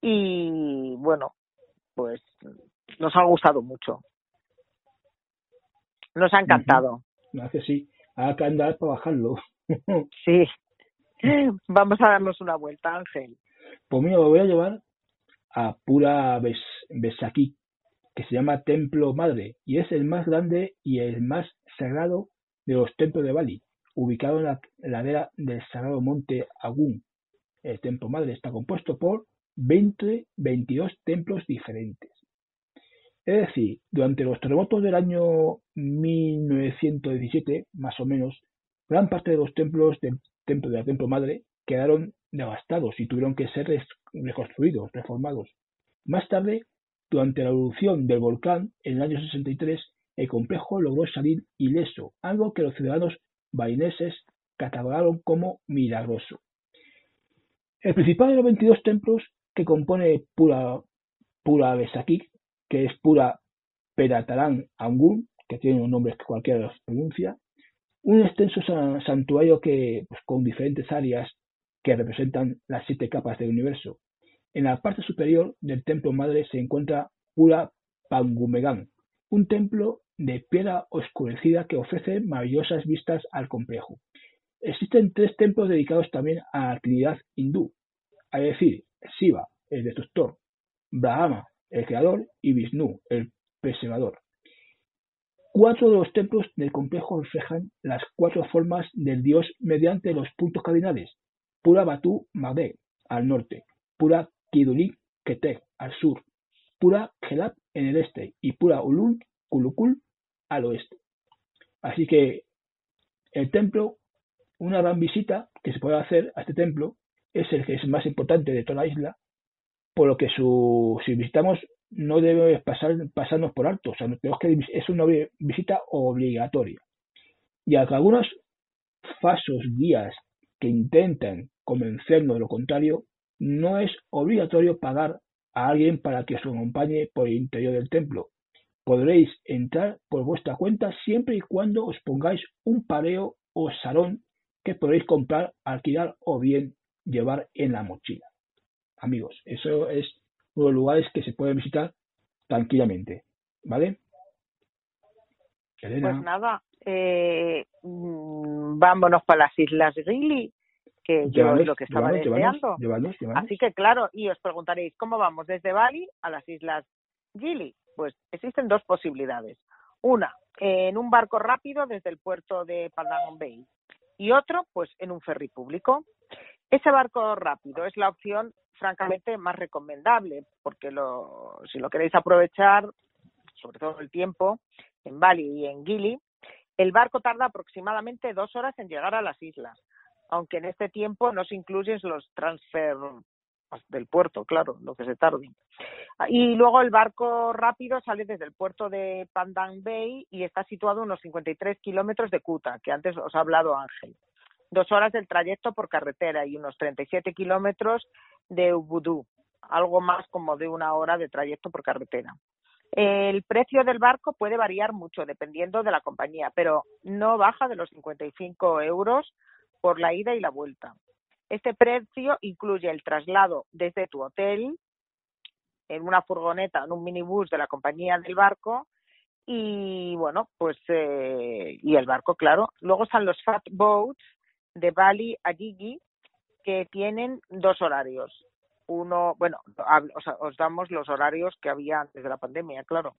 Y bueno, pues nos ha gustado mucho. Nos ha encantado. Gracias, sí. Hay que andar para bajarlo. sí, Vamos a darnos una vuelta, Ángel. Pues mira, me voy a llevar a Pura Bes que se llama Templo Madre, y es el más grande y el más sagrado de los templos de Bali, ubicado en la ladera del sagrado monte Agun. El Templo Madre está compuesto por 20, 22 templos diferentes. Es decir, durante los terremotos del año 1917, más o menos, gran parte de los templos del templo de la Templo Madre quedaron devastados y tuvieron que ser reconstruidos, reformados. Más tarde, durante la erupción del volcán en el año 63, el complejo logró salir ileso, algo que los ciudadanos baineses catalogaron como milagroso. El principal de los 22 templos que compone Pura, Pura que es pura Peratarán Angun, que tiene un nombre que cualquiera los pronuncia, un extenso santuario que, pues, con diferentes áreas que representan las siete capas del universo. En la parte superior del templo madre se encuentra Pura Pangumegan, un templo de piedra oscurecida que ofrece maravillosas vistas al complejo. Existen tres templos dedicados también a la trinidad hindú, es decir, Shiva, el destructor, Brahma, el creador, y Vishnu, el preservador. Cuatro de los templos del complejo reflejan las cuatro formas del dios mediante los puntos cardinales: Pura Batu Magde al norte, Pura Kidulik Ketek al sur, Pura Gelap en el este. Y Pura Ulun Kulukul al oeste. Así que el templo, una gran visita que se puede hacer a este templo es el que es más importante de toda la isla, por lo que si visitamos no debe pasar, pasarnos por alto, o sea, que es una visita obligatoria. Y aunque algunos falsos guías que intentan convencernos de lo contrario, no es obligatorio pagar a alguien para que os acompañe por el interior del templo. Podréis entrar por vuestra cuenta siempre y cuando os pongáis un pareo o salón que podréis comprar, alquilar o bien llevar en la mochila. Amigos, eso es los lugares que se pueden visitar tranquilamente. ¿Vale? Pues nada, eh, mm, vámonos para las Islas Gili, que yo es lo que estaba deseando. Así que claro, y os preguntaréis, ¿cómo vamos desde Bali a las Islas Gili? Pues existen dos posibilidades. Una, en un barco rápido desde el puerto de Padang Bay y otro, pues en un ferry público. Ese barco rápido es la opción francamente más recomendable, porque lo, si lo queréis aprovechar, sobre todo el tiempo, en Bali y en Gili, el barco tarda aproximadamente dos horas en llegar a las islas, aunque en este tiempo no se incluyen los transfer del puerto, claro, lo que se tarde. Y luego el barco rápido sale desde el puerto de Pandang Bay y está situado a unos 53 kilómetros de Kuta, que antes os ha hablado Ángel dos horas del trayecto por carretera y unos 37 kilómetros de Ubudú, algo más como de una hora de trayecto por carretera. El precio del barco puede variar mucho dependiendo de la compañía, pero no baja de los 55 euros por la ida y la vuelta. Este precio incluye el traslado desde tu hotel en una furgoneta, en un minibús de la compañía del barco y bueno, pues eh, y el barco, claro. Luego están los fat boats de Bali a Gigi que tienen dos horarios. Uno, bueno, os, damos los horarios que había antes de la pandemia, claro.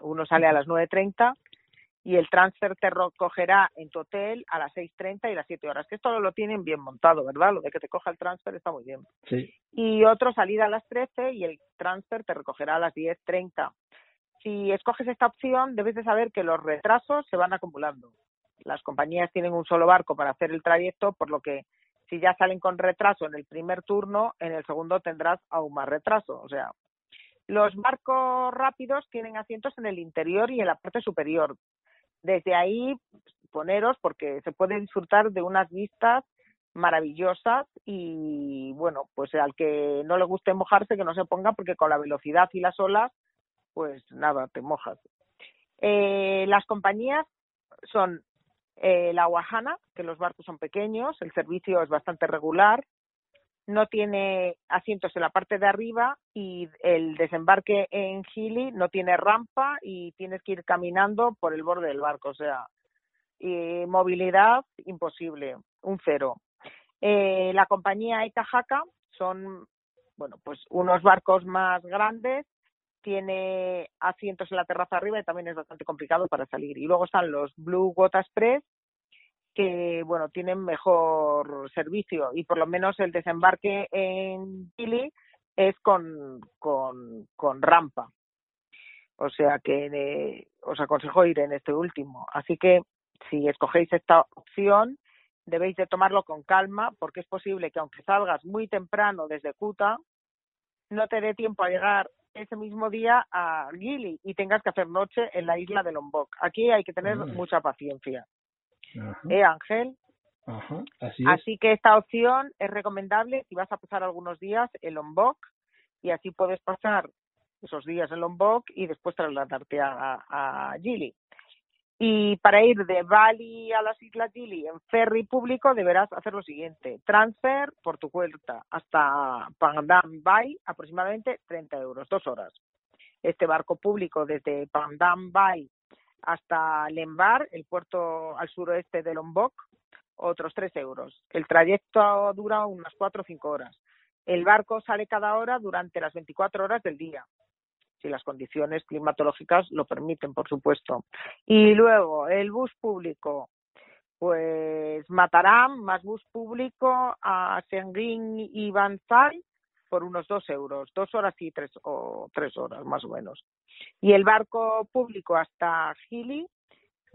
Uno sale a las 9.30 y el transfer te recogerá en tu hotel a las 6.30 y las 7 horas. Que esto lo tienen bien montado, ¿verdad? Lo de que te coja el transfer está muy bien. Sí. Y otro salida a las 13 y el transfer te recogerá a las 10.30. Si escoges esta opción, debes de saber que los retrasos se van acumulando las compañías tienen un solo barco para hacer el trayecto, por lo que si ya salen con retraso en el primer turno, en el segundo tendrás aún más retraso. O sea, los barcos rápidos tienen asientos en el interior y en la parte superior. Desde ahí, poneros porque se puede disfrutar de unas vistas maravillosas y bueno, pues al que no le guste mojarse que no se ponga porque con la velocidad y las olas, pues nada, te mojas. Eh, las compañías son eh, la Wahana, que los barcos son pequeños, el servicio es bastante regular, no tiene asientos en la parte de arriba y el desembarque en Gili no tiene rampa y tienes que ir caminando por el borde del barco, o sea, movilidad imposible, un cero. Eh, la compañía Itahaka son, bueno, pues unos barcos más grandes tiene asientos en la terraza arriba y también es bastante complicado para salir. Y luego están los Blue Water Express, que bueno, tienen mejor servicio y por lo menos el desembarque en Chile es con, con, rampa. O sea que eh, os aconsejo ir en este último. Así que si escogéis esta opción, debéis de tomarlo con calma porque es posible que aunque salgas muy temprano desde Kuta, no te dé tiempo a llegar ese mismo día a Gili y tengas que hacer noche en la isla de Lombok. Aquí hay que tener mucha paciencia. ¿Eh, Ángel? así, que esta opción es recomendable si vas a pasar algunos días en Lombok y así puedes pasar esos días en Lombok y después trasladarte a, a, Gili. Y para ir de Bali a las Islas Gili en ferry público deberás hacer lo siguiente. Transfer por tu cuenta hasta Pandam Bay, aproximadamente 30 euros, dos horas. Este barco público desde Pandam Bay hasta Lembar, el puerto al suroeste de Lombok, otros 3 euros. El trayecto dura unas 4 o 5 horas. El barco sale cada hora durante las 24 horas del día, si las condiciones climatológicas lo permiten, por supuesto. Y luego, el bus público, pues Mataram, más bus público a Sengrin y Bansai por unos 2 euros, dos horas y tres, o tres horas más o menos. Y el barco público hasta Gili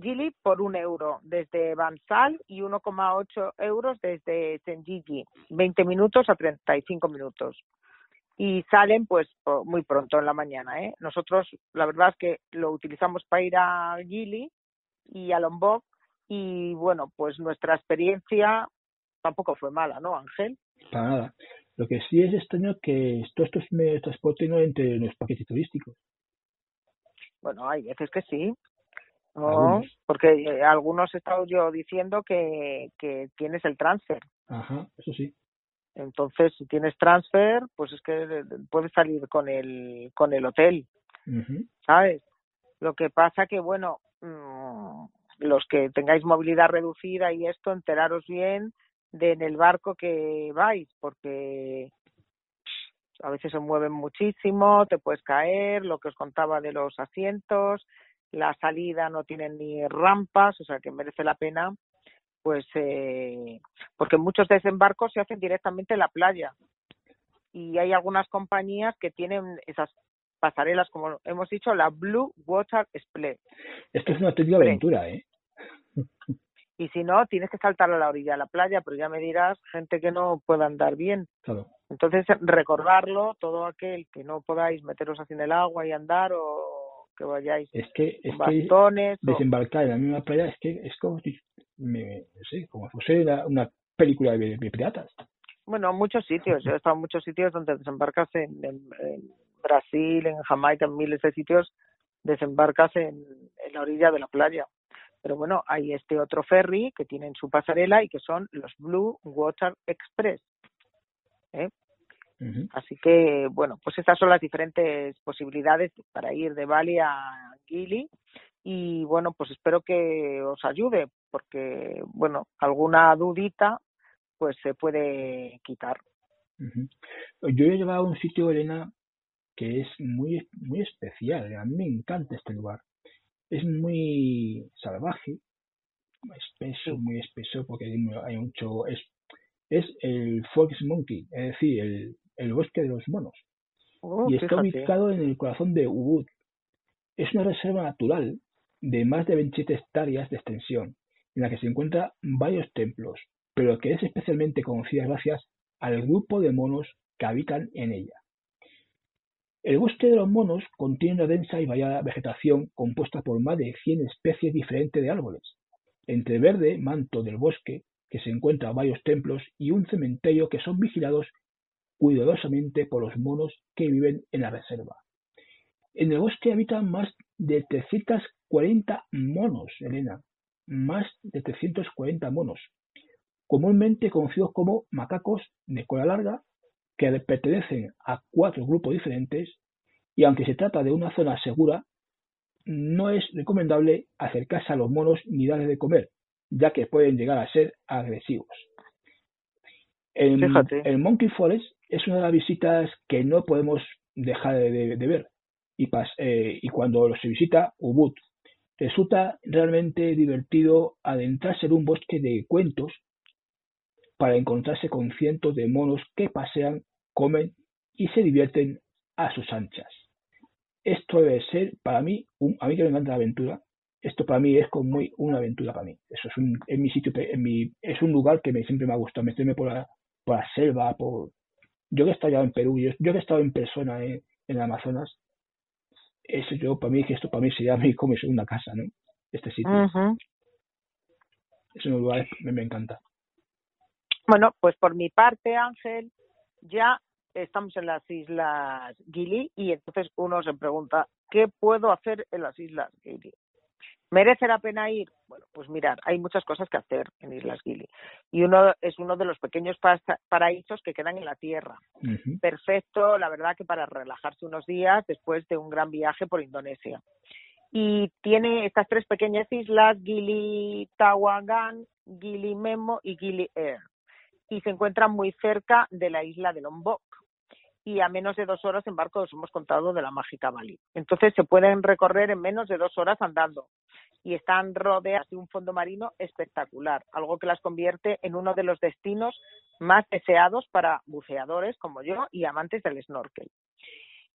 Gili por un euro desde Bansal y 1,8 euros desde Senjiji, 20 minutos a 35 minutos. Y salen pues muy pronto en la mañana. ¿eh? Nosotros la verdad es que lo utilizamos para ir a Gili y a Lombok y bueno, pues nuestra experiencia tampoco fue mala, ¿no, Ángel? Para nada. Lo que sí es extraño que todos estos medios de transporte no entre los paquetes turísticos. Bueno, hay veces que sí, no, porque eh, algunos he estado yo diciendo que, que tienes el transfer. Ajá, eso sí. Entonces, si tienes transfer, pues es que puedes salir con el con el hotel, ¿sabes? Lo que pasa que, bueno, mm, los que tengáis movilidad reducida y esto, enteraros bien de en el barco que vais, porque a veces se mueven muchísimo, te puedes caer, lo que os contaba de los asientos, la salida no tiene ni rampas, o sea que merece la pena, pues eh, porque muchos desembarcos se hacen directamente en la playa y hay algunas compañías que tienen esas pasarelas, como hemos dicho, la Blue Water Split. Esto es una auténtica aventura, ¿eh? Y si no, tienes que saltar a la orilla de la playa, pero ya me dirás, gente que no pueda andar bien. Claro. Entonces, recordarlo, todo aquel que no podáis meteros así en el agua y andar o que vayáis es que, es desembarcar en la misma playa es que es como si me, sé, como fuese una, película de, piratas. Bueno, muchos sitios. Yo he estado en muchos sitios donde desembarcas en, Brasil, en Jamaica, en miles de sitios, desembarcas en, en la orilla de la playa. Pero bueno, hay este otro ferry que tienen su pasarela y que son los Blue Water Express. ¿eh? Así que, bueno, pues estas son las diferentes posibilidades para ir de Bali a Gili y, bueno, pues espero que os ayude porque, bueno, alguna dudita pues se puede quitar. Yo he llevado a un sitio, Elena, que es muy, muy especial. A mí me encanta este lugar. Es muy salvaje, espeso, muy espeso, porque hay mucho. Es, es el Fox Monkey, es decir, el, el bosque de los monos. Oh, y está ubicado en el corazón de Ubud. Es una reserva natural de más de 27 hectáreas de extensión, en la que se encuentran varios templos, pero que es especialmente conocida gracias al grupo de monos que habitan en ella. El bosque de los monos contiene una densa y variada vegetación compuesta por más de 100 especies diferentes de árboles. Entre el verde manto del bosque, que se encuentra varios templos y un cementerio que son vigilados cuidadosamente por los monos que viven en la reserva. En el bosque habitan más de 340 monos, Elena, más de 340 monos, comúnmente conocidos como macacos de cola larga, que pertenecen a cuatro grupos diferentes y aunque se trata de una zona segura, no es recomendable acercarse a los monos ni darles de comer, ya que pueden llegar a ser agresivos. El, el Monkey Forest es una de las visitas que no podemos dejar de, ver. Y, eh, y cuando se visita Ubud, resulta realmente divertido adentrarse en un bosque de cuentos para encontrarse con cientos de monos que pasean, comen y se divierten a sus anchas. Esto debe ser para mí, a mí que me encanta la aventura, esto para mí es como muy una aventura para mí. Eso es un, en mi sitio, en mi, es un lugar que me, siempre me ha gustado, meterme por la, por la selva, por, yo que he estado en Perú, yo, que he estado en persona en, el Amazonas, eso yo, para mí, que esto para mí sería mi, como segunda casa, ¿no? Este sitio. Es un lugar que me, encanta. Bueno, pues por mi parte, Ángel, ya estamos en las Islas Gili y entonces uno se pregunta, ¿qué puedo hacer en las Islas Gili? ¿Merece la pena ir? Bueno, pues mirar, hay muchas cosas que hacer en Islas Gili. Y uno es uno de los pequeños paraísos que quedan en la tierra. Perfecto, la verdad que para relajarse unos días después de un gran viaje por Indonesia. Y tiene estas tres pequeñas islas, Gili Tawagan, Gili Memo y Gili Air. Y se encuentran muy cerca de la isla de Lombok y a menos de dos horas en barco os hemos contado de la mágica Bali. Entonces se pueden recorrer en menos de dos horas andando y están rodeadas de un fondo marino espectacular, algo que las convierte en uno de los destinos más deseados para buceadores como yo y amantes del snorkel.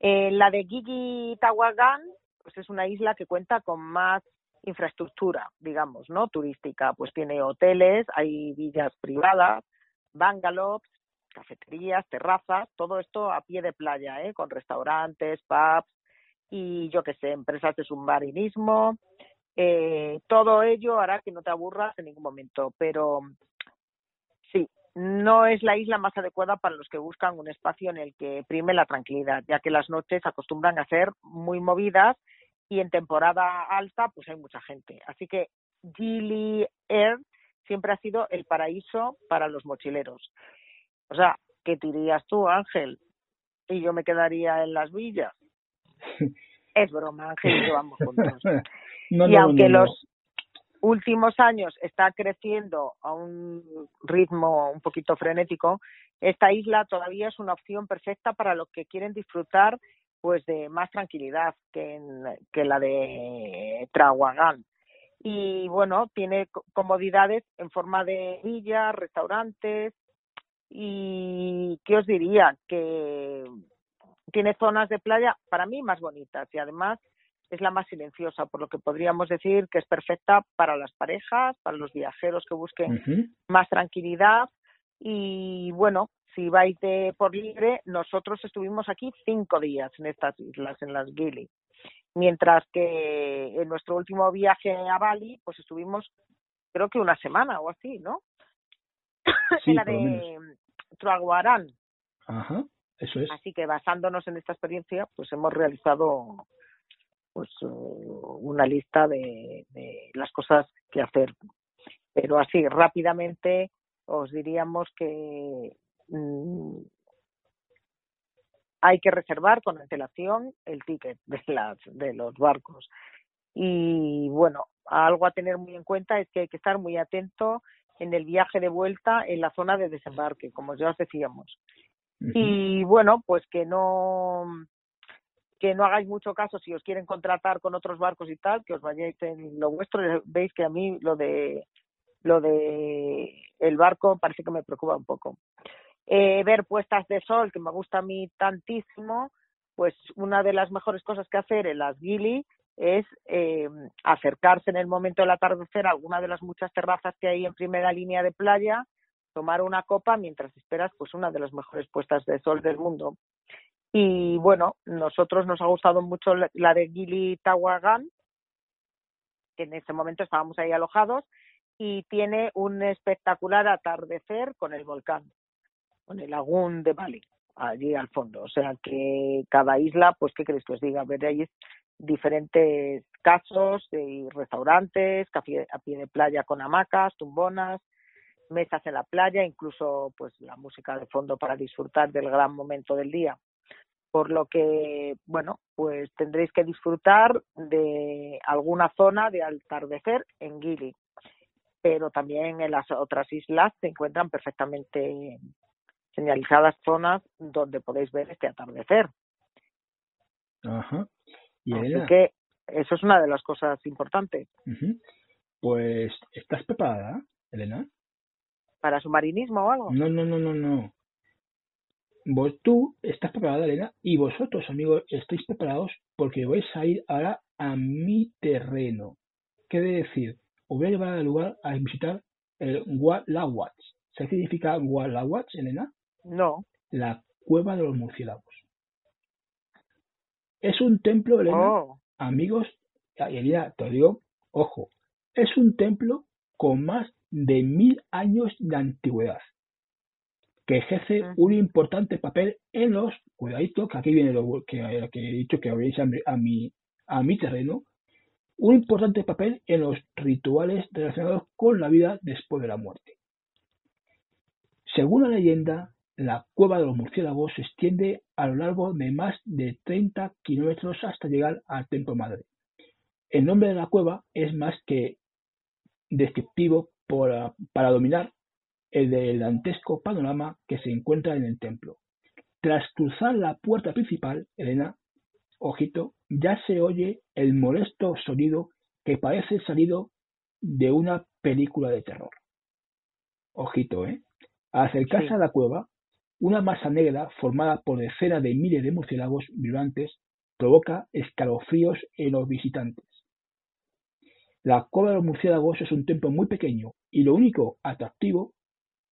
Eh, la de Gigi Tawagan pues es una isla que cuenta con más infraestructura, digamos, ¿no? Turística, pues tiene hoteles, hay villas privadas, bungalows, cafeterías, terrazas, todo esto a pie de playa, ¿eh? con restaurantes, pubs y yo qué sé, empresas de submarinismo. Eh, todo ello hará que no te aburras en ningún momento, pero sí, no es la isla más adecuada para los que buscan un espacio en el que prime la tranquilidad, ya que las noches acostumbran a ser muy movidas y en temporada alta pues hay mucha gente. Así que Gili Air siempre ha sido el paraíso para los mochileros. O sea, ¿qué dirías tú, Ángel? Y yo me quedaría en las villas. es broma, Ángel y yo vamos juntos. y aunque los últimos años está creciendo a un ritmo un poquito frenético, esta isla todavía es una opción perfecta para los que quieren disfrutar pues de más tranquilidad que, en, que la de Trahuagán. Y bueno, tiene comodidades en forma de villas, restaurantes, y qué os diría que tiene zonas de playa para mí más bonitas. Y además es la más silenciosa, por lo que podríamos decir que es perfecta para las parejas, para los viajeros que busquen más tranquilidad. Y bueno, si vais de por libre, nosotros estuvimos aquí cinco días en estas islas, en las Gili, mientras que en nuestro último viaje a Bali, pues estuvimos creo que una semana o así, ¿no? en la de Traguarán. Ajá, eso es. Así que basándonos en esta experiencia, pues hemos realizado pues una lista de, de las cosas que hacer. Pero así, rápidamente, os diríamos que mm, hay que reservar con antelación el ticket de, las, de los barcos. Y bueno, algo a tener muy en cuenta es que hay que estar muy atento en el viaje de vuelta en la zona de desembarque, como ya os decíamos. Y bueno, pues que no que no hagáis mucho caso si os quieren contratar con otros barcos y tal, que os vayáis en lo vuestro. Veis que a mí lo de lo de el barco parece que me preocupa un poco. Eh, ver puestas de sol, que me gusta a mí tantísimo, pues una de las mejores cosas que hacer en las Gili es eh, acercarse en el momento del atardecer a alguna de las muchas terrazas que hay en primera línea de playa, tomar una copa mientras esperas pues una de las mejores puestas de sol del mundo. Y bueno, nosotros nos ha gustado mucho la de Gili Tawagan, que en ese momento estábamos ahí alojados, y tiene un espectacular atardecer con el volcán, con el lagún de Bali, allí al fondo. O sea que cada isla, pues, ¿qué queréis que os diga? Veréis diferentes casos de restaurantes, café a pie de playa con hamacas, tumbonas, mesas en la playa, incluso pues la música de fondo para disfrutar del gran momento del día. Por lo que, bueno, pues tendréis que disfrutar de alguna zona de atardecer en Gili, pero también en las otras islas se encuentran perfectamente señalizadas zonas donde podéis ver este atardecer. Ajá. Así que eso es una de las cosas importantes. Pues, ¿estás preparada, Elena? ¿Para submarinismo o algo? No, no, no, no, no. Vos, tú estás preparada, Elena, y vosotros, amigos, estáis preparados porque vais a ir ahora a mi terreno. ¿Qué decir? Os voy a llevar al lugar a visitar el Walawats. ¿Sabes qué significa Walawats, Elena? No. La cueva de los murciélagos. Es un templo, Elena, oh. amigos, Elena, te digo, ojo, es un templo con más de mil años de antigüedad. que ejerce un importante papel en los, cuidadito, que aquí viene lo que, he dicho que habéis a mi, a mi terreno, un importante papel en los rituales relacionados con la vida después de la muerte. Según la leyenda, la cueva de los murciélagos se extiende a lo largo de más de 30 kilómetros hasta llegar al templo madre. El nombre de la cueva es más que descriptivo para dominar el del dantesco panorama que se encuentra en el templo. Tras cruzar la puerta principal, Elena, ojito, ya se oye el molesto sonido que parece salido de una película de terror. Ojito, ¿eh? Al acercarse a la cueva, una masa negra formada por decenas de miles de murciélagos vibrantes provoca escalofríos en los visitantes. La cueva de los murciélagos es un templo muy pequeño y lo único atractivo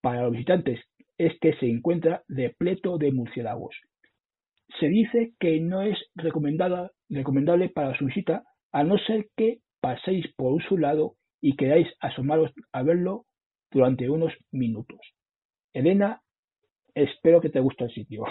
para los visitantes es que se encuentra repleto de murciélagos. Se dice que no es recomendable para su visita a no ser que paséis por su lado y queráis asomaros a verlo durante unos minutos. Elena, espero que te guste el sitio.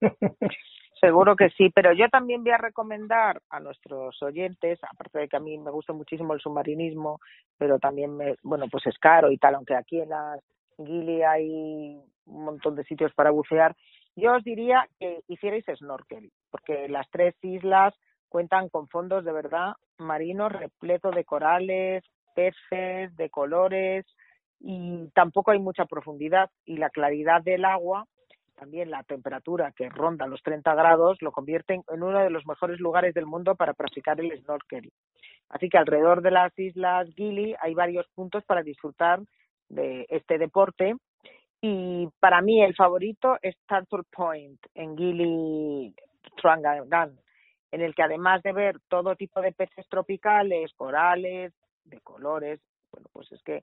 Seguro que sí, pero yo también voy a recomendar a nuestros oyentes, aparte de que a mí me gusta muchísimo el submarinismo, pero también, me, bueno, pues es caro y tal, aunque aquí en las Gili hay un montón de sitios para bucear, yo os diría que hicierais snorkel, porque las tres islas cuentan con fondos de verdad marinos repletos de corales, peces, de colores, y tampoco hay mucha profundidad y la claridad del agua, también la temperatura que ronda los 30 grados, lo convierte en uno de los mejores lugares del mundo para practicar el snorkel. Así que alrededor de las islas Gili hay varios puntos para disfrutar de este deporte y para mí el favorito es Turtle Point en Gili Trangangan, en el que además de ver todo tipo de peces tropicales, corales, de colores, bueno, pues es que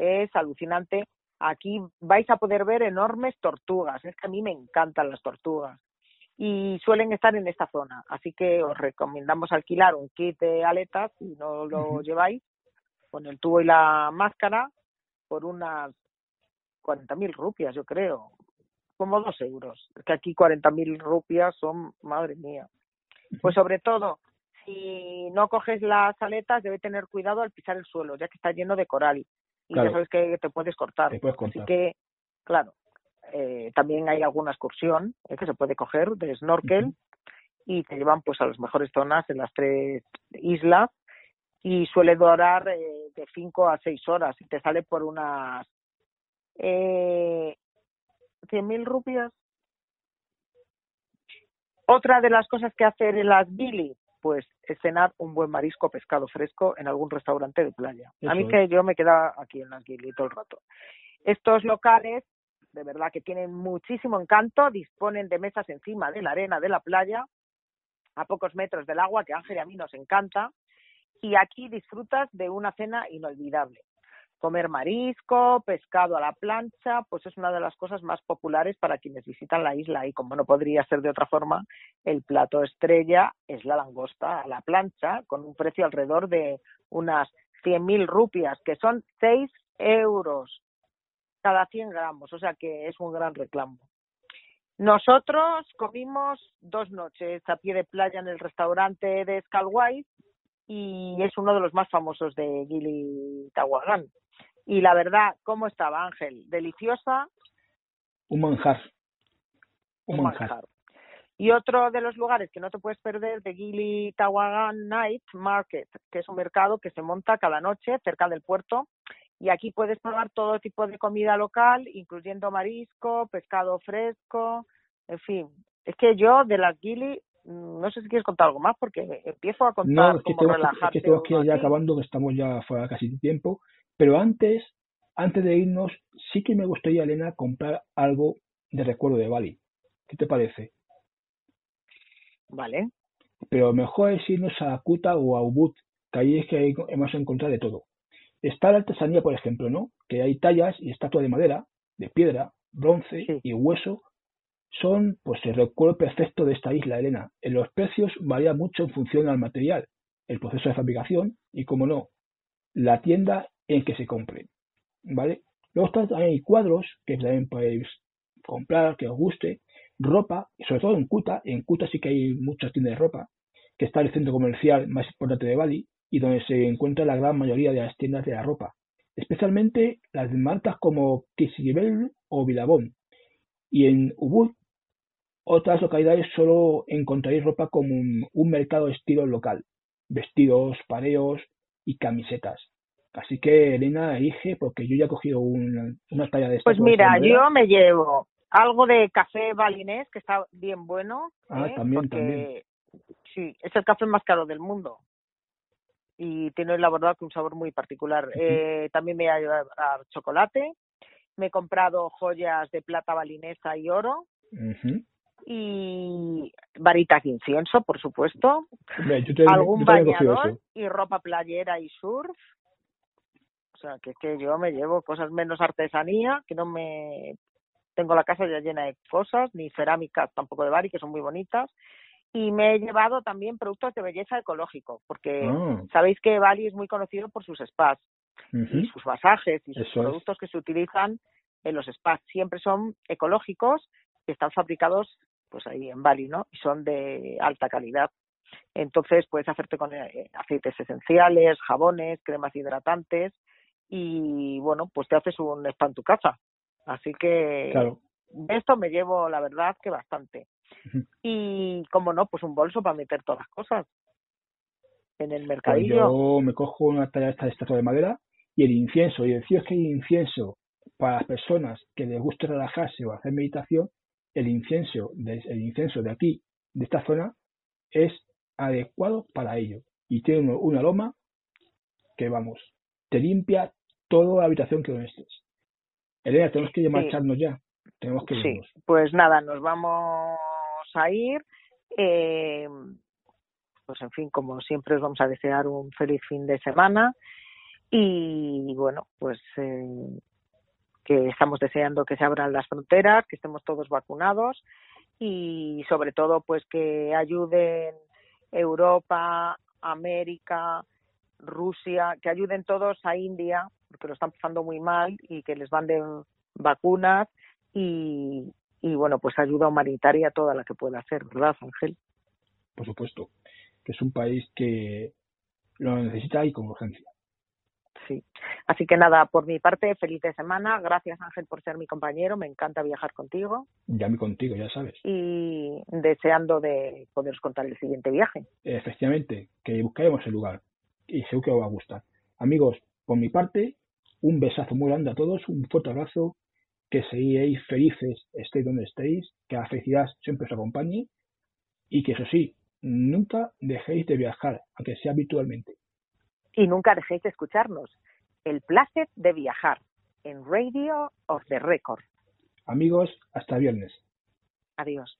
es alucinante. Aquí vais a poder ver enormes tortugas. Es que a mí me encantan las tortugas. Y suelen estar en esta zona. Así que os recomendamos alquilar un kit de aletas si no lo lleváis, con el tubo y la máscara, por unas 40.000 rupias, yo creo. Como dos euros. Es que aquí 40.000 rupias son, madre mía. Pues sobre todo, si no coges las aletas, debe tener cuidado al pisar el suelo, ya que está lleno de coral y ya sabes que te puedes cortar. Así que, claro, eh, también hay alguna excursión eh, que se puede coger de snorkel y te llevan pues a las mejores zonas en las tres islas y suele durar eh, de 5 a 6 horas y te sale por unas eh, 100.000 rupias. Otra de las cosas que hacer en las Billy pues cenar un buen marisco pescado fresco en algún restaurante de playa. a mí que yo me queda aquí en Gili todo el rato. Estos locales, de verdad que tienen muchísimo encanto, disponen de mesas encima de la arena de la playa, a pocos metros del agua, que Ángel y a mí nos encanta, y aquí disfrutas de una cena inolvidable comer marisco, pescado a la plancha, pues es una de las cosas más populares para quienes visitan la isla y como no podría ser de otra forma, el plato estrella es la langosta a la plancha con un precio alrededor de unas 100.000 rupias, que son 6 euros cada 100 gramos, o sea que es un gran reclamo. Nosotros comimos dos noches a pie de playa en el restaurante de Scalway y es uno de los más famosos de Gili Tahuagán. Y la verdad, ¿cómo estaba Ángel? ¿Deliciosa? Un manjar. Un, manjar. Y otro de los lugares que no te puedes perder de Gili Tawagan Night Market, que es un mercado que se monta cada noche cerca del puerto. Y aquí puedes probar todo tipo de comida local, incluyendo marisco, pescado fresco, en fin. Es que yo de las Gili, mm, no sé si quieres contar algo más, porque empiezo a contar no, es que cómo relajarte. Es que tengo que ir ya acabando, que estamos ya fuera casi de tiempo. Pero antes, antes de irnos, sí que me gustaría, Elena, comprar algo de recuerdo de Bali. ¿Qué te parece? Vale. Pero mejor es irnos a Kuta o a Ubud, que ahí es que hemos encontrado de todo. Está la artesanía, por ejemplo, ¿no? Que hay tallas y estatuas de madera, de piedra, bronce y hueso. Son, pues, el recuerdo perfecto de esta isla, Elena. En los precios varía mucho en función al material, el proceso de fabricación y, como no, la tienda en que se compre, ¿vale? Luego también hay cuadros que también podéis comprar, que os guste, ropa, sobre todo en Kuta, en Kuta sí que hay muchas tiendas de ropa, que está el centro comercial más importante de Bali y donde se encuentra la gran mayoría de las tiendas de la ropa, especialmente las marcas como Kisibel o Billabong. Y en Ubud, otras localidades solo encontraréis ropa como un, mercado estilo local, vestidos, pareos y camisetas. Así que Elena elige, porque yo ya he cogido una, talla de Pues mira, yo me llevo algo de café balinés, que está bien bueno. Ah, ¿eh? también, también. Sí, es el café más caro del mundo. Y tiene la verdad que un sabor muy particular. eh, también me voy a llevar chocolate. Me he comprado joyas de plata balinesa y oro. Y varitas de incienso, por supuesto. Algún bañador y ropa playera y surf. Sea, que es que yo me llevo cosas menos artesanía, que no me tengo la casa ya llena de cosas, ni cerámicas tampoco de Bari, que son muy bonitas. Y me he llevado también productos de belleza ecológico, porque ah. sabéis que Bali es muy conocido por sus spas y sus masajes y sus productos que se utilizan en los spas. Siempre son ecológicos y están fabricados pues ahí en Bali, ¿no? Y son de alta calidad. Entonces puedes hacerte con eh, aceites esenciales, jabones, cremas hidratantes y bueno, pues te haces un spa en tu casa. Así que de esto me llevo, la verdad, que bastante. Y, como no, pues un bolso para meter todas las cosas en el pues mercadillo. yo me cojo una talla esta de estatua de madera y el incienso. Y deciros que hay incienso para las personas que les guste relajarse o hacer meditación. El incienso, de, el incienso de aquí, de esta zona, es adecuado para ello. Y tiene una loma que, vamos, te limpia toda la habitación que estés. Elena, tenemos que marcharnos ya. Tenemos que Sí, pues nada, nos vamos a ir. Eh, pues en fin, como siempre os vamos a desear un feliz fin de semana y bueno, pues eh, que estamos deseando que se abran las fronteras, que estemos todos vacunados y sobre todo pues que ayuden Europa, América, Rusia, que ayuden todos a India porque lo están pasando muy mal y que les manden vacunas y, y bueno, pues ayuda humanitaria toda la que pueda hacer, ¿verdad, Ángel? Por supuesto, que es un país que lo necesita y con urgencia. Sí. Así que nada, por mi parte, feliz de semana. Gracias, Ángel, por ser mi compañero. Me encanta viajar contigo. Ya me contigo, ya sabes. Y deseando de poderos contar el siguiente viaje. Efectivamente, que buscaremos el lugar y seguro que os va a gustar. Amigos, por mi parte, un besazo muy grande a todos, un fuerte abrazo que seáis felices, estéis donde estéis, que la felicidad siempre os acompañe y que eso sí, nunca dejéis de viajar, aunque sea habitualmente. Y nunca dejéis de escucharnos. El placer de viajar en Radio of the Record. Amigos, hasta viernes. Adiós.